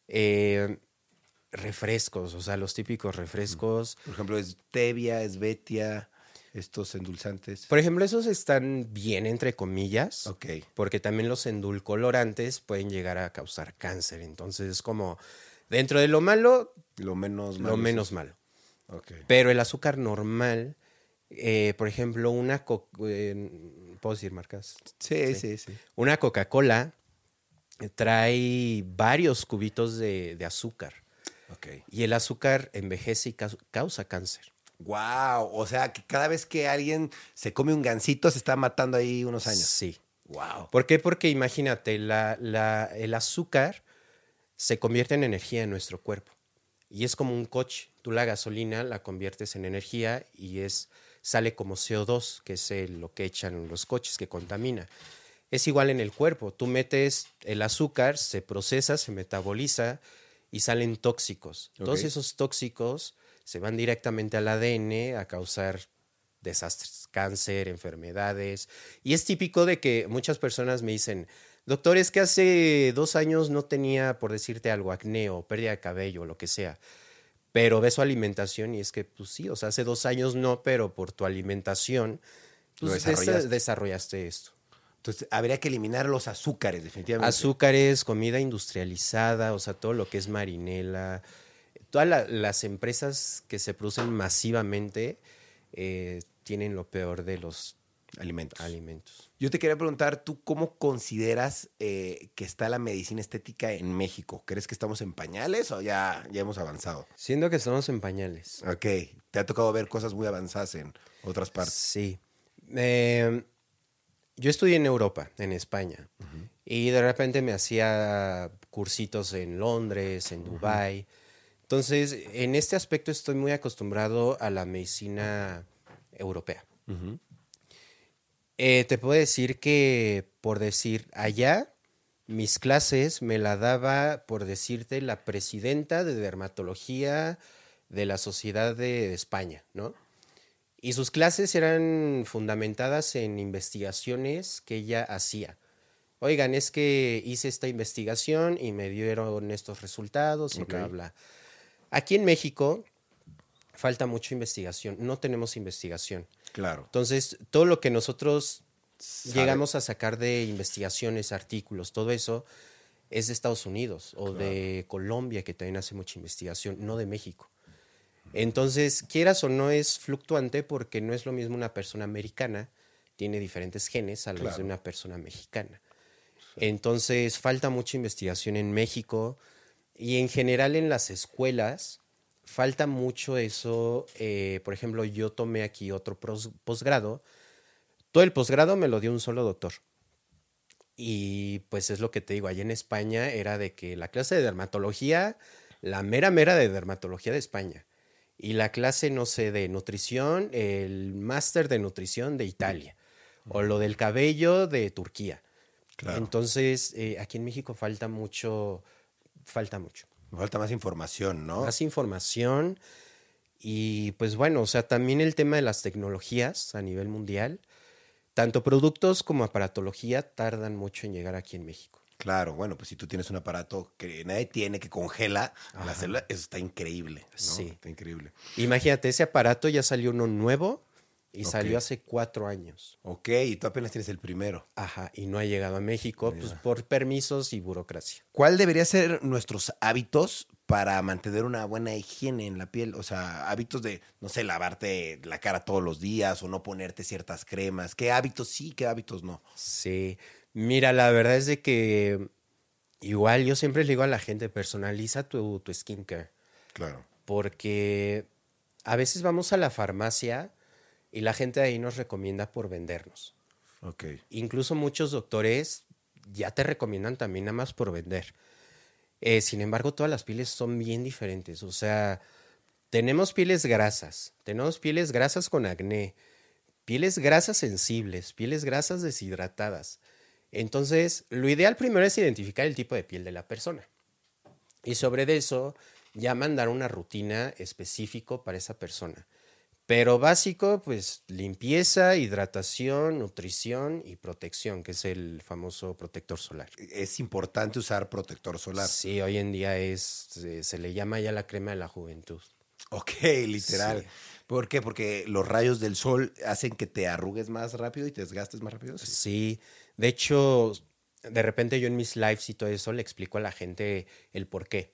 eh, refrescos, o sea, los típicos refrescos. Por ejemplo, es stevia, es betia, estos endulzantes. Por ejemplo, esos están bien entre comillas. Ok. porque también los endulcolorantes pueden llegar a causar cáncer. Entonces es como, dentro de lo malo, Lo menos lo malo es menos malo. Ok. Pero el azúcar normal eh, por ejemplo, una... co- eh, ¿Puedo decir marcas? Sí, sí, sí. Una Coca-Cola trae varios cubitos de, de azúcar. Ok. Y el azúcar envejece y cau- causa cáncer. Wow. O sea, que cada vez que alguien se come un gansito se está matando ahí unos años. Sí. Wow. ¿Por qué? Porque imagínate, la- la- el azúcar se convierte en energía en nuestro cuerpo. Y es como un coche. Tú la gasolina la conviertes en energía y es, sale como CO2, que es el- lo que echan los coches, que contamina. Es igual en el cuerpo. Tú metes el azúcar, se procesa, se metaboliza y salen tóxicos. Todos Ok. esos tóxicos se van directamente al ADN a causar desastres, cáncer, enfermedades. Y es típico de que muchas personas me dicen, doctor, es que hace dos años no tenía, por decirte algo, acné o pérdida de cabello o lo que sea. Pero ve su alimentación y es que, pues sí, o sea, hace dos años no, pero por tu alimentación pues, desarrollaste. desa- desarrollaste esto. Entonces, habría que eliminar los azúcares, definitivamente. Azúcares, comida industrializada, o sea, todo lo que es marinela, todas la- las empresas que se producen masivamente eh, tienen lo peor de los Alimentos. alimentos. Yo te quería preguntar, ¿tú cómo consideras eh, que está la medicina estética en México? ¿Crees que estamos en pañales o ya, ya hemos avanzado? Siendo que estamos en pañales. Ok, te ha tocado ver cosas muy avanzadas en otras partes. Sí. Eh, yo estudié en Europa, en España, y de repente me hacía cursitos en Londres, en Dubái. Entonces, en este aspecto estoy muy acostumbrado a la medicina europea. Eh, te puedo decir que, por decir, allá, mis clases me la daba, por decirte, la presidenta de dermatología de la Sociedad de España, ¿no? Y sus clases eran fundamentadas en investigaciones que ella hacía. Oigan, es que hice esta investigación y me dieron estos resultados y bla, Ok. bla. Aquí en México falta mucha investigación. No tenemos investigación. Claro. Entonces, todo lo que nosotros Sabe- llegamos a sacar de investigaciones, artículos, todo eso, es de Estados Unidos o de Colombia, que también hace mucha investigación, no de México. Entonces, quieras o no, es fluctuante porque no es lo mismo una persona americana, tiene diferentes genes a los Claro. de una persona mexicana. Entonces, falta mucha investigación en México y en general en las escuelas falta mucho eso. eh, por ejemplo, yo tomé aquí otro posgrado. Todo el posgrado me lo dio un solo doctor. Y pues es lo que te digo, allá en España era de que la clase de dermatología, la mera mera de dermatología de España. Y la clase, no sé, de nutrición, el máster de nutrición de Italia. O lo del cabello de Turquía. Claro. Entonces, eh, aquí en México falta mucho, falta mucho. Falta más información, ¿no? Más información. Y pues bueno, o sea, también el tema de las tecnologías a nivel mundial, tanto productos como aparatología tardan mucho en llegar aquí en México. Claro, bueno, pues si tú tienes un aparato que nadie tiene, que congela la célula, eso está increíble. ¿no? Sí. Está increíble. Imagínate, ese aparato ya salió uno nuevo y salió hace cuatro años. Ok, y tú apenas tienes el primero. Ajá, y no ha llegado a México pues, por permisos y burocracia. ¿Cuál debería ser nuestros hábitos para mantener una buena higiene en la piel? O sea, hábitos de, no sé, lavarte la cara todos los días o no ponerte ciertas cremas. ¿Qué hábitos sí, qué hábitos no? Sí, mira, la verdad es de que igual yo siempre le digo a la gente, personaliza tu, tu skincare. Claro. porque a veces vamos a la farmacia y la gente de ahí nos recomienda por vendernos. Ok. Incluso muchos doctores ya te recomiendan también nada más por vender. Eh, sin embargo, todas las pieles son bien diferentes. O sea, tenemos pieles grasas, tenemos pieles grasas con acné, pieles grasas sensibles, pieles grasas deshidratadas. Entonces, lo ideal primero es identificar el tipo de piel de la persona. Y sobre eso, ya mandar una rutina específico para esa persona. Pero básico, pues limpieza, hidratación, nutrición y protección, que es el famoso protector solar. Es importante usar protector solar. Sí, hoy en día es, se, se le llama ya la crema de la juventud. Ok, literal. Sí. ¿Por qué? Porque los rayos del sol hacen que te arrugues más rápido y te desgastes más rápido. Sí. Sí, de hecho, de repente yo en mis lives y todo eso le explico a la gente el por qué.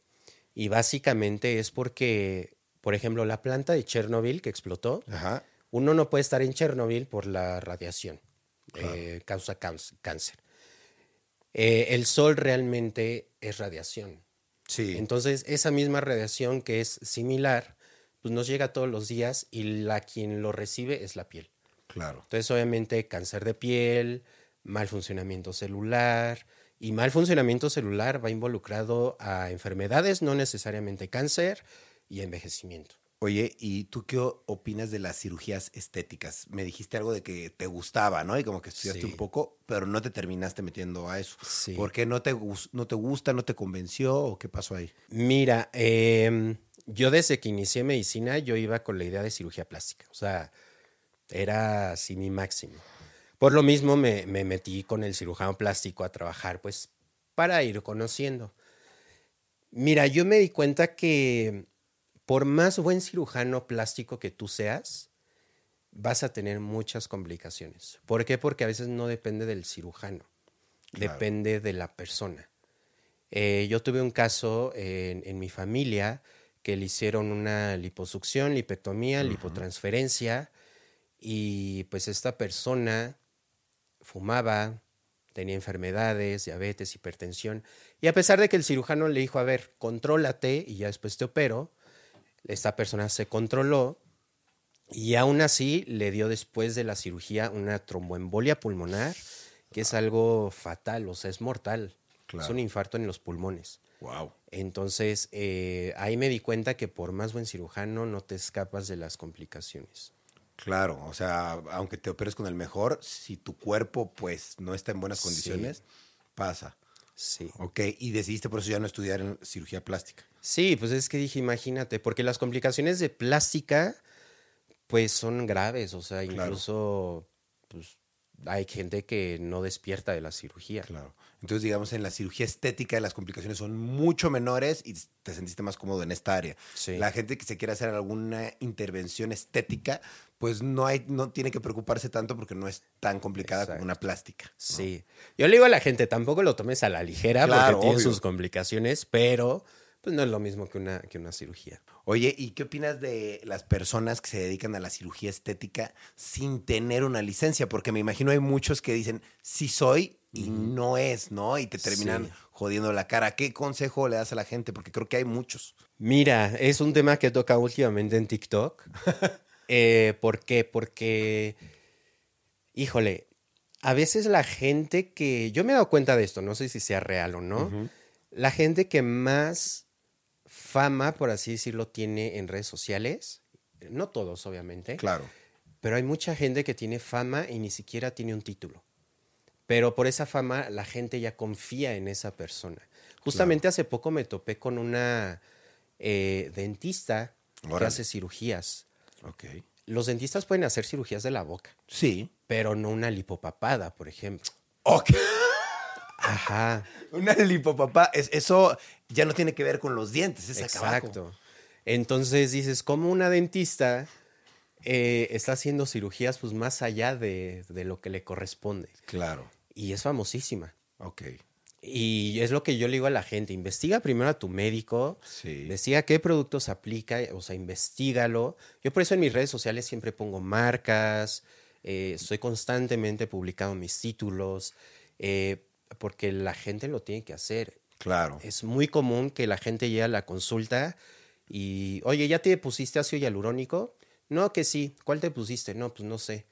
Y básicamente es porque, por ejemplo, la planta de Chernobyl que explotó, Ajá. uno no puede estar en Chernobyl por la radiación, eh, causa cáncer. Eh, el sol realmente es radiación. Sí. Entonces, esa misma radiación que es similar, pues nos llega todos los días y la quien lo recibe es la piel. Claro. Entonces, obviamente, cáncer de piel, mal funcionamiento celular, y mal funcionamiento celular va involucrado a enfermedades, no necesariamente cáncer, y envejecimiento. Oye, ¿y tú qué opinas de las cirugías estéticas? Me dijiste algo de que te gustaba, ¿no? Y como que estudiaste un poco, pero no te terminaste metiendo a eso. Sí. ¿Por qué no te, no te gusta, no te convenció o qué pasó ahí? Mira, em, yo desde que inicié medicina, yo iba con la idea de cirugía plástica. O sea, era así mi máximo. Por lo mismo me, me metí con el cirujano plástico a trabajar, pues, para ir conociendo. Mira, yo me di cuenta que por más buen cirujano plástico que tú seas, vas a tener muchas complicaciones. ¿Por qué? Porque a veces no depende del cirujano, depende de la persona. Eh, yo tuve un caso en, mi familia que le hicieron una liposucción, lipectomía, lipotransferencia, y pues esta persona fumaba, tenía enfermedades, diabetes, hipertensión, y a pesar de que el cirujano le dijo, a ver, contrólate y ya después te opero, esta persona se controló y aún así le dio después de la cirugía una tromboembolia pulmonar, que es algo fatal, o sea, es mortal. Es un infarto en los pulmones. Wow. Entonces, eh, ahí me di cuenta que por más buen cirujano no te escapas de las complicaciones. Claro, o sea, aunque te operes con el mejor, si tu cuerpo pues no está en buenas condiciones, pasa. Sí. Ok, y decidiste por eso ya no estudiar en cirugía plástica. Sí, pues es que dije, imagínate, porque las complicaciones de plástica, pues son graves, o sea, incluso pues, hay gente que no despierta de la cirugía. Claro. Entonces, digamos, en la cirugía estética las complicaciones son mucho menores y te sentiste más cómodo en esta área. La gente que se quiere hacer alguna intervención estética, pues no, hay, no tiene que preocuparse tanto porque no es tan complicada como una plástica. Sí. Yo le digo a la gente, tampoco lo tomes a la ligera porque tiene sus complicaciones, pero pues no es lo mismo que una, que una cirugía. Oye, ¿y qué opinas de las personas que se dedican a la cirugía estética sin tener una licencia? Porque me imagino hay muchos que dicen, sí soy y no es, ¿no? Y te terminan jodiendo la cara. ¿Qué consejo le das a la gente? Porque creo que hay muchos. Mira, es un tema que toca últimamente en TikTok. eh, ¿Por qué? Porque, híjole, a veces la gente que, yo me he dado cuenta de esto, no sé si sea real o no, la gente que más fama, por así decirlo, tiene en redes sociales. No todos, obviamente. Claro. Pero hay mucha gente que tiene fama y ni siquiera tiene un título. Pero por esa fama la gente ya confía en esa persona. Justamente hace poco me topé con una eh, dentista que hace cirugías. Ok. Los dentistas pueden hacer cirugías de la boca. Sí. Pero no una lipopapada, por ejemplo. Ok. Ajá. Una lipopapá, es, eso ya no tiene que ver con los dientes, es Exacto. Entonces dices, ¿cómo una dentista eh, está haciendo cirugías pues más allá de, lo que le corresponde? Claro. Y es famosísima. Ok. Y es lo que yo le digo a la gente, investiga primero a tu médico, sí. investiga qué productos aplica, o sea, investigalo. Yo por eso en mis redes sociales siempre pongo marcas, eh, estoy constantemente publicando mis títulos. Eh, porque la gente lo tiene que hacer. Claro. Es muy común que la gente llegue a la consulta y, oye, ¿ya te pusiste ácido hialurónico? No, que sí. ¿Cuál te pusiste? No, pues no sé.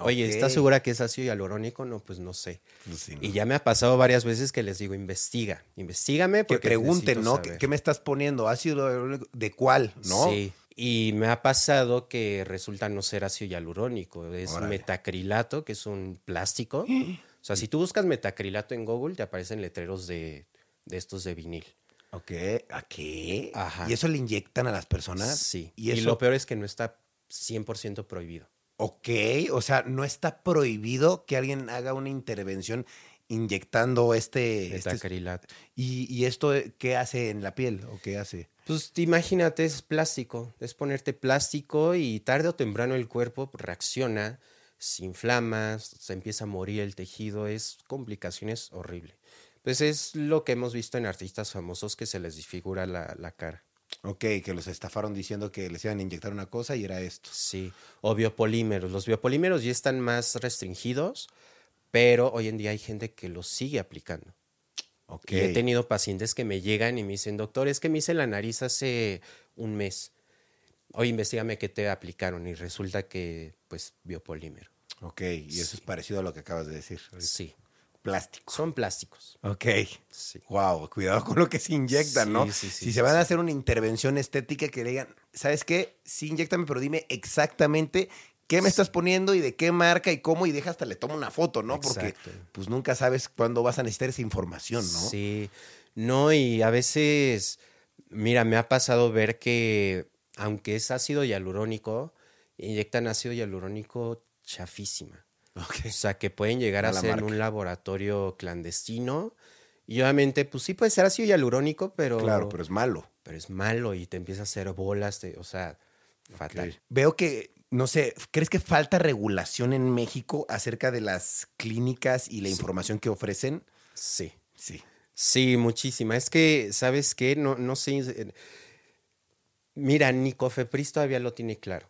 Oye, ¿estás segura que es ácido hialurónico? No, pues no sé. Pues y ya me ha pasado varias veces que les digo, investiga, investigame. Porque que pregunten, ¿no? ¿Qué, me estás poniendo? ¿Ácido hialurónico? ¿De cuál? ¿No? Sí. Y me ha pasado que resulta no ser ácido hialurónico, es metacrilato, que es un plástico. O sea, si tú buscas metacrilato en Google, te aparecen letreros de, estos de vinil. Ok, ¿a qué? Ajá. ¿Y eso le inyectan a las personas? Sí. Y, lo peor es que no está 100% prohibido. Ok, o sea, no está prohibido que alguien haga una intervención inyectando este... este metacrilato. ¿Y, ¿Y esto qué hace en la piel o qué hace? Pues imagínate, es plástico, es ponerte plástico y tarde o temprano el cuerpo reacciona se inflama, se empieza a morir el tejido, es complicaciones horrible. Pues es lo que hemos visto en artistas famosos que se les disfigura la, cara. Ok, que los estafaron diciendo que les iban a inyectar una cosa y era esto. Sí, o biopolímeros. Los biopolímeros ya están más restringidos, pero hoy en día hay gente que los sigue aplicando. Ok. Y he tenido pacientes que me llegan y me dicen, doctor, es que me hice la nariz hace un mes. Oye, investigame qué te aplicaron y resulta que, pues, biopolímero. Ok, y eso es parecido a lo que acabas de decir. Sí, Plástico. son plásticos. Ok. Sí. Wow, cuidado con lo que se inyectan, Sí, ¿no? sí, sí, si sí, se van a hacer una intervención estética que le digan, ¿sabes qué? Sí, inyectame, pero dime exactamente qué me estás poniendo y de qué marca y cómo, y deja hasta le tomo una foto, ¿no? Porque pues nunca sabes cuándo vas a necesitar esa información, ¿no? Sí, no, y a veces, mira, me ha pasado ver que, aunque es ácido hialurónico, inyectan ácido hialurónico chafísima. O sea, que pueden llegar a Mala ser en un laboratorio clandestino. Y obviamente, pues sí puede ser ácido hialurónico, pero, Claro, pero es malo. pero es malo y te empieza a hacer bolas, o sea, fatal. Veo que, no sé, ¿crees que falta regulación en México acerca de las clínicas y la información que ofrecen? Sí. Sí. Sí, muchísima. Es que, ¿sabes qué? No, no sé. eh, Mira, ni Cofepris todavía lo tiene claro.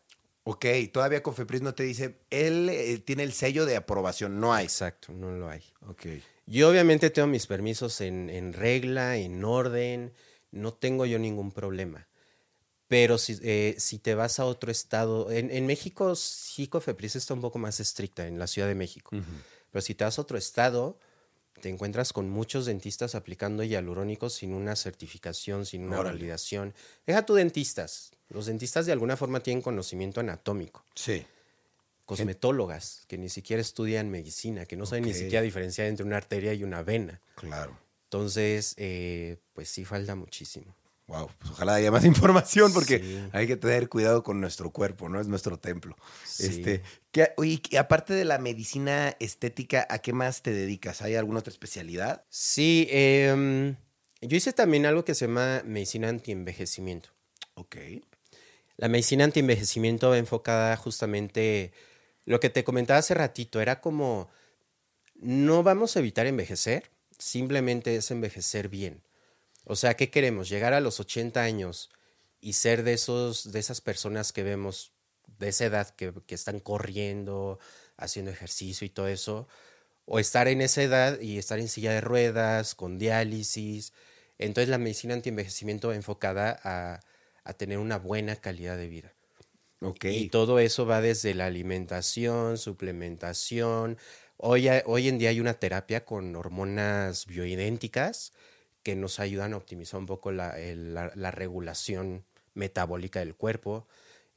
Ok, todavía Cofepris no te dice, él eh, tiene el sello de aprobación, no hay. Exacto, no lo hay. Ok. Yo obviamente tengo mis permisos en, en regla, en orden, no tengo yo ningún problema. Pero si, eh, si te vas a otro estado, en, en México sí Cofepris está un poco más estricta, en la Ciudad de México. Pero si te vas a otro estado, te encuentras con muchos dentistas aplicando hialurónicos sin una certificación, sin una Órale. validación. Deja tu dentistas. Los dentistas de alguna forma tienen conocimiento anatómico. Sí. Cosmetólogas que ni siquiera estudian medicina, que no saben ni siquiera diferenciar entre una arteria y una vena. Claro. Entonces, eh, pues sí falta muchísimo. Wow, pues ojalá haya más información porque Sí. hay que tener cuidado con nuestro cuerpo, ¿no? Es nuestro templo. Sí. Este, ¿qué- oye, y aparte de la medicina estética, ¿a qué más te dedicas? ¿Hay alguna otra especialidad? Sí, em, yo hice también algo que se llama medicina antienvejecimiento. Ok. La medicina antienvejecimiento va enfocada justamente, lo que te comentaba hace ratito, era como, no vamos a evitar envejecer, simplemente es envejecer bien. O sea, ¿qué queremos? Llegar a los 80 años y ser de, esos, de esas personas que vemos de esa edad que, que están corriendo, haciendo ejercicio y todo eso, o estar en esa edad y estar en silla de ruedas, con diálisis. Entonces la medicina antienvejecimiento va enfocada a, a tener una buena calidad de vida. Ok. Y todo eso va desde la alimentación, suplementación. Hoy, hoy en día hay una terapia con hormonas bioidénticas que nos ayudan a optimizar un poco la, el- la- la regulación metabólica del cuerpo.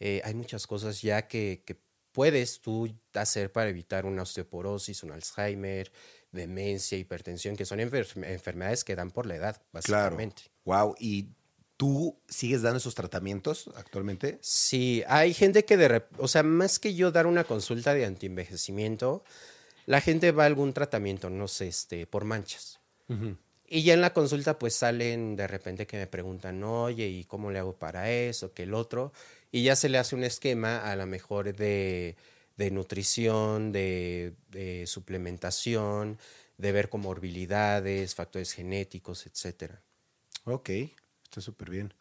Eh, hay muchas cosas ya que, que puedes tú hacer para evitar una osteoporosis, un Alzheimer, demencia, hipertensión, que son enfer- enfermedades que dan por la edad, Claro. básicamente. Wow. ¿Y tú sigues dando esos tratamientos actualmente? Sí, hay gente que de o sea, más que yo dar una consulta de antienvejecimiento, la gente va a algún tratamiento, no sé, este, por manchas. Y ya en la consulta pues salen de repente que me preguntan, oye, ¿y cómo le hago para eso, que el otro? Y ya se le hace un esquema a lo mejor de, de nutrición, de, de suplementación, de ver comorbilidades, factores genéticos, etcétera. Ok, está súper bien.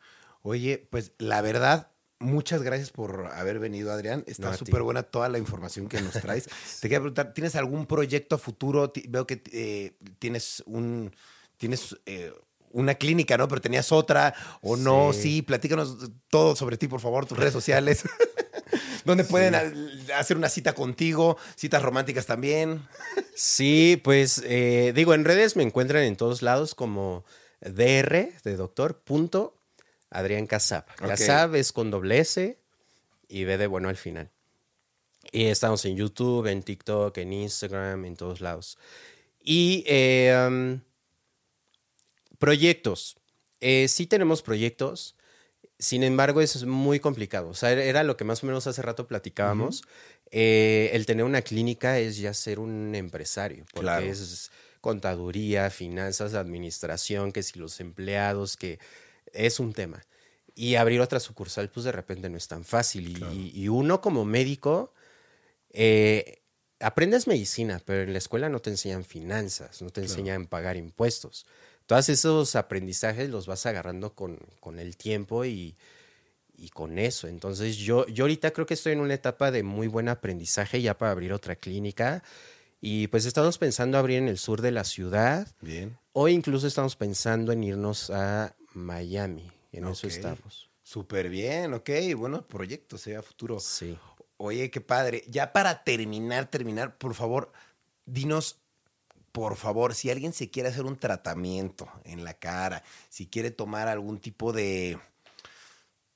Oye, pues la verdad, muchas gracias por haber venido, Adrián. Está súper buena toda la información que nos traes. Te quería preguntar, ¿tienes algún proyecto a futuro? Veo que eh, tienes un tienes eh, una clínica, ¿no? Pero tenías otra o no. Sí. Platícanos todo sobre ti, por favor, tus redes sociales. ¿Dónde pueden hacer una cita contigo? Citas románticas también. Sí, pues eh, digo, en redes me encuentran en todos lados como dr de doctor punto Adrián Casab. Ok. Casab es con doble S y B de bueno al final. Y estamos en YouTube, en TikTok, en Instagram, en todos lados. Y eh, um, proyectos. Eh, sí tenemos proyectos. Sin embargo, es muy complicado. O sea, era lo que más o menos hace rato platicábamos. Eh, el tener una clínica es ya ser un empresario, porque Claro. es contaduría, finanzas, administración, que si los empleados, que es un tema. Y abrir otra sucursal, pues de repente no es tan fácil. Y, y- y uno como médico, eh, aprendes medicina, pero en la escuela no te enseñan finanzas, no te enseñan pagar impuestos. Todos esos aprendizajes los vas agarrando con, el tiempo y, con eso. Entonces yo, yo ahorita creo que estoy en una etapa de muy buen aprendizaje ya para abrir otra clínica. Y pues estamos pensando abrir en el sur de la ciudad. Bien. O incluso estamos pensando en irnos a Miami. En eso estamos. Súper bien, ok. Buenos proyectos, sea futuro. Sí. Oye, qué padre. Ya para terminar, terminar, por favor, dinos, por favor, si alguien se quiere hacer un tratamiento en la cara, si quiere tomar algún tipo de,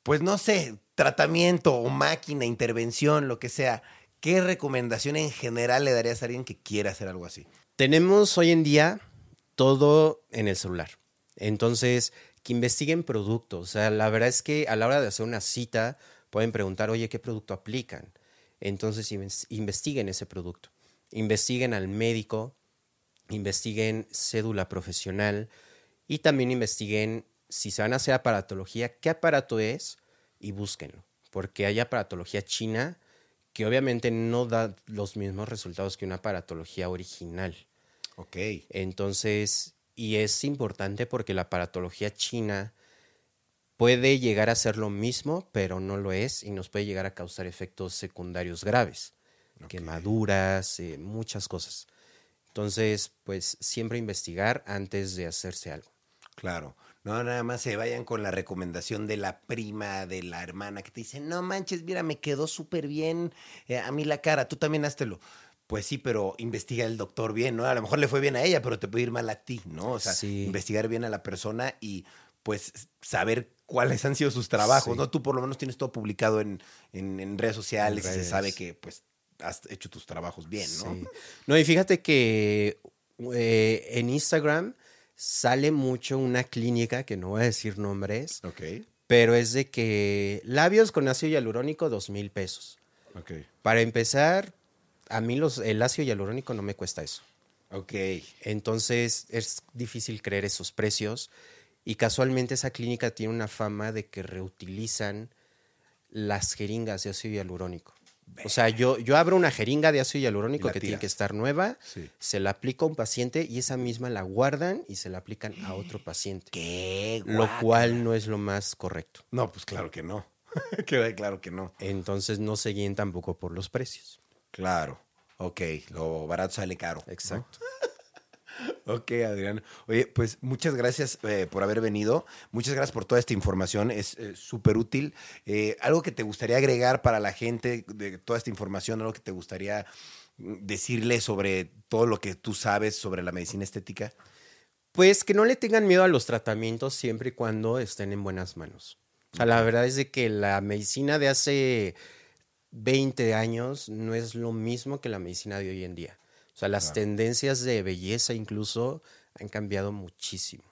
pues no sé, tratamiento o máquina, intervención, lo que sea, ¿qué recomendación en general le darías a alguien que quiera hacer algo así? Tenemos hoy en día todo en el celular. Entonces, que investiguen productos. O sea, la verdad es que a la hora de hacer una cita, pueden preguntar, oye, ¿qué producto aplican? Entonces investiguen ese producto, investiguen al médico, investiguen cédula profesional y también investiguen si se van a hacer aparatología, qué aparato es y búsquenlo, porque hay aparatología china que obviamente no da los mismos resultados que una aparatología original. Ok. Entonces, y es importante porque la aparatología china puede llegar a ser lo mismo, pero no lo es y nos puede llegar a causar efectos secundarios graves, quemaduras, eh, muchas cosas. Entonces, pues siempre investigar antes de hacerse algo. Claro. No, nada más se vayan con la recomendación de la prima, de la hermana, que te dice, no manches, mira, me quedó súper bien eh, a mí la cara, tú también háztelo. Pues sí, pero investiga el doctor bien, ¿no? A lo mejor le fue bien a ella, pero te puede ir mal a ti, ¿no? O sea, investigar bien a la persona y pues saber cuáles han sido sus trabajos, ¿no? Tú por lo menos tienes todo publicado en, redes sociales y se sabe que pues has hecho tus trabajos bien, ¿no? No, y fíjate que eh, en Instagram sale mucho una clínica, que no voy a decir nombres, pero es de que labios con ácido hialurónico, dos mil pesos. Para empezar, a mí los, el ácido hialurónico no me cuesta eso. Ok. Entonces es difícil creer esos precios. Y casualmente esa clínica tiene una fama de que reutilizan las jeringas de ácido hialurónico. O sea, yo, yo abro una jeringa de ácido hialurónico que tiene que estar nueva, se la aplico a un paciente y esa misma la guardan y se la aplican a otro paciente. ¡Qué Lo cual no es lo más correcto. No, pues claro que no. claro que no. Entonces no se guíen tampoco por los precios. Claro. Ok, lo barato sale caro. Exacto. Ok, Adrián. Oye, pues muchas gracias eh, por haber venido. Muchas gracias por toda esta información. Es eh, súper útil. Eh, ¿Algo que te gustaría agregar para la gente de toda esta información? ¿Algo que te gustaría mm, decirle sobre todo lo que tú sabes sobre la medicina estética? Pues que no le tengan miedo a los tratamientos siempre y cuando estén en buenas manos. O sea, la verdad es de que la medicina de hace 20 años no es lo mismo que la medicina de hoy en día. O sea, las tendencias de belleza incluso han cambiado muchísimo.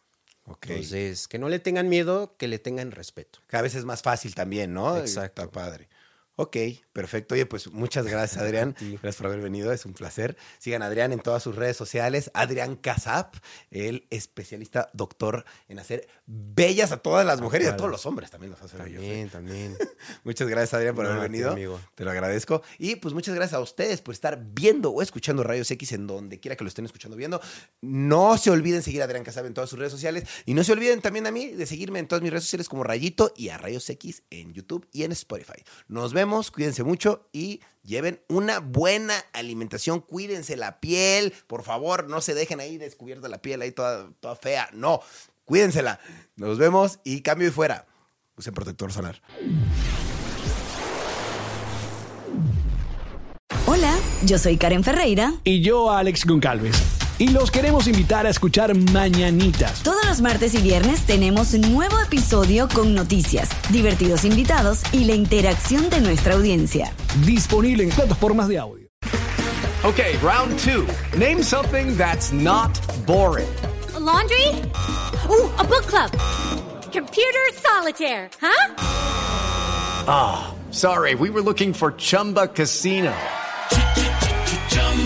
Entonces, que no le tengan miedo, que le tengan respeto. Cada vez es más fácil también, ¿no? Exacto. Está padre. Ok, perfecto. Oye, pues muchas gracias, Adrián. gracias por haber venido, es un placer. Sigan a Adrián en todas sus redes sociales. Adrián Casap, el especialista doctor en hacer bellas a todas las mujeres y a todos los hombres también los hace También, ¿eh? también. muchas gracias, Adrián, por haber venido. Te lo agradezco. Y pues muchas gracias a ustedes por estar viendo o escuchando Rayos X en donde quiera que lo estén escuchando viendo. No se olviden seguir a Adrián Casap en todas sus redes sociales. Y no se olviden también a mí de seguirme en todas mis redes sociales como Rayito y a Rayos X en YouTube y en Spotify. Nos vemos cuídense mucho y lleven una buena alimentación, cuídense la piel, por favor, no se dejen ahí descubierta la piel ahí toda, toda fea, no, cuídensela. Nos vemos y cambio y fuera. Usen protector solar. Hola, yo soy Karen Ferreira. Y yo, Alex Goncalves y los queremos invitar a escuchar Mañanitas. Todos los martes y viernes tenemos un nuevo episodio con noticias, divertidos invitados y la interacción de nuestra audiencia. Disponible en plataformas de audio. Okay, round two. Name something that's not boring. laundry? Ooh, a book club. Computer solitaire, huh? Ah, oh, sorry, we were looking for Chumba Casino.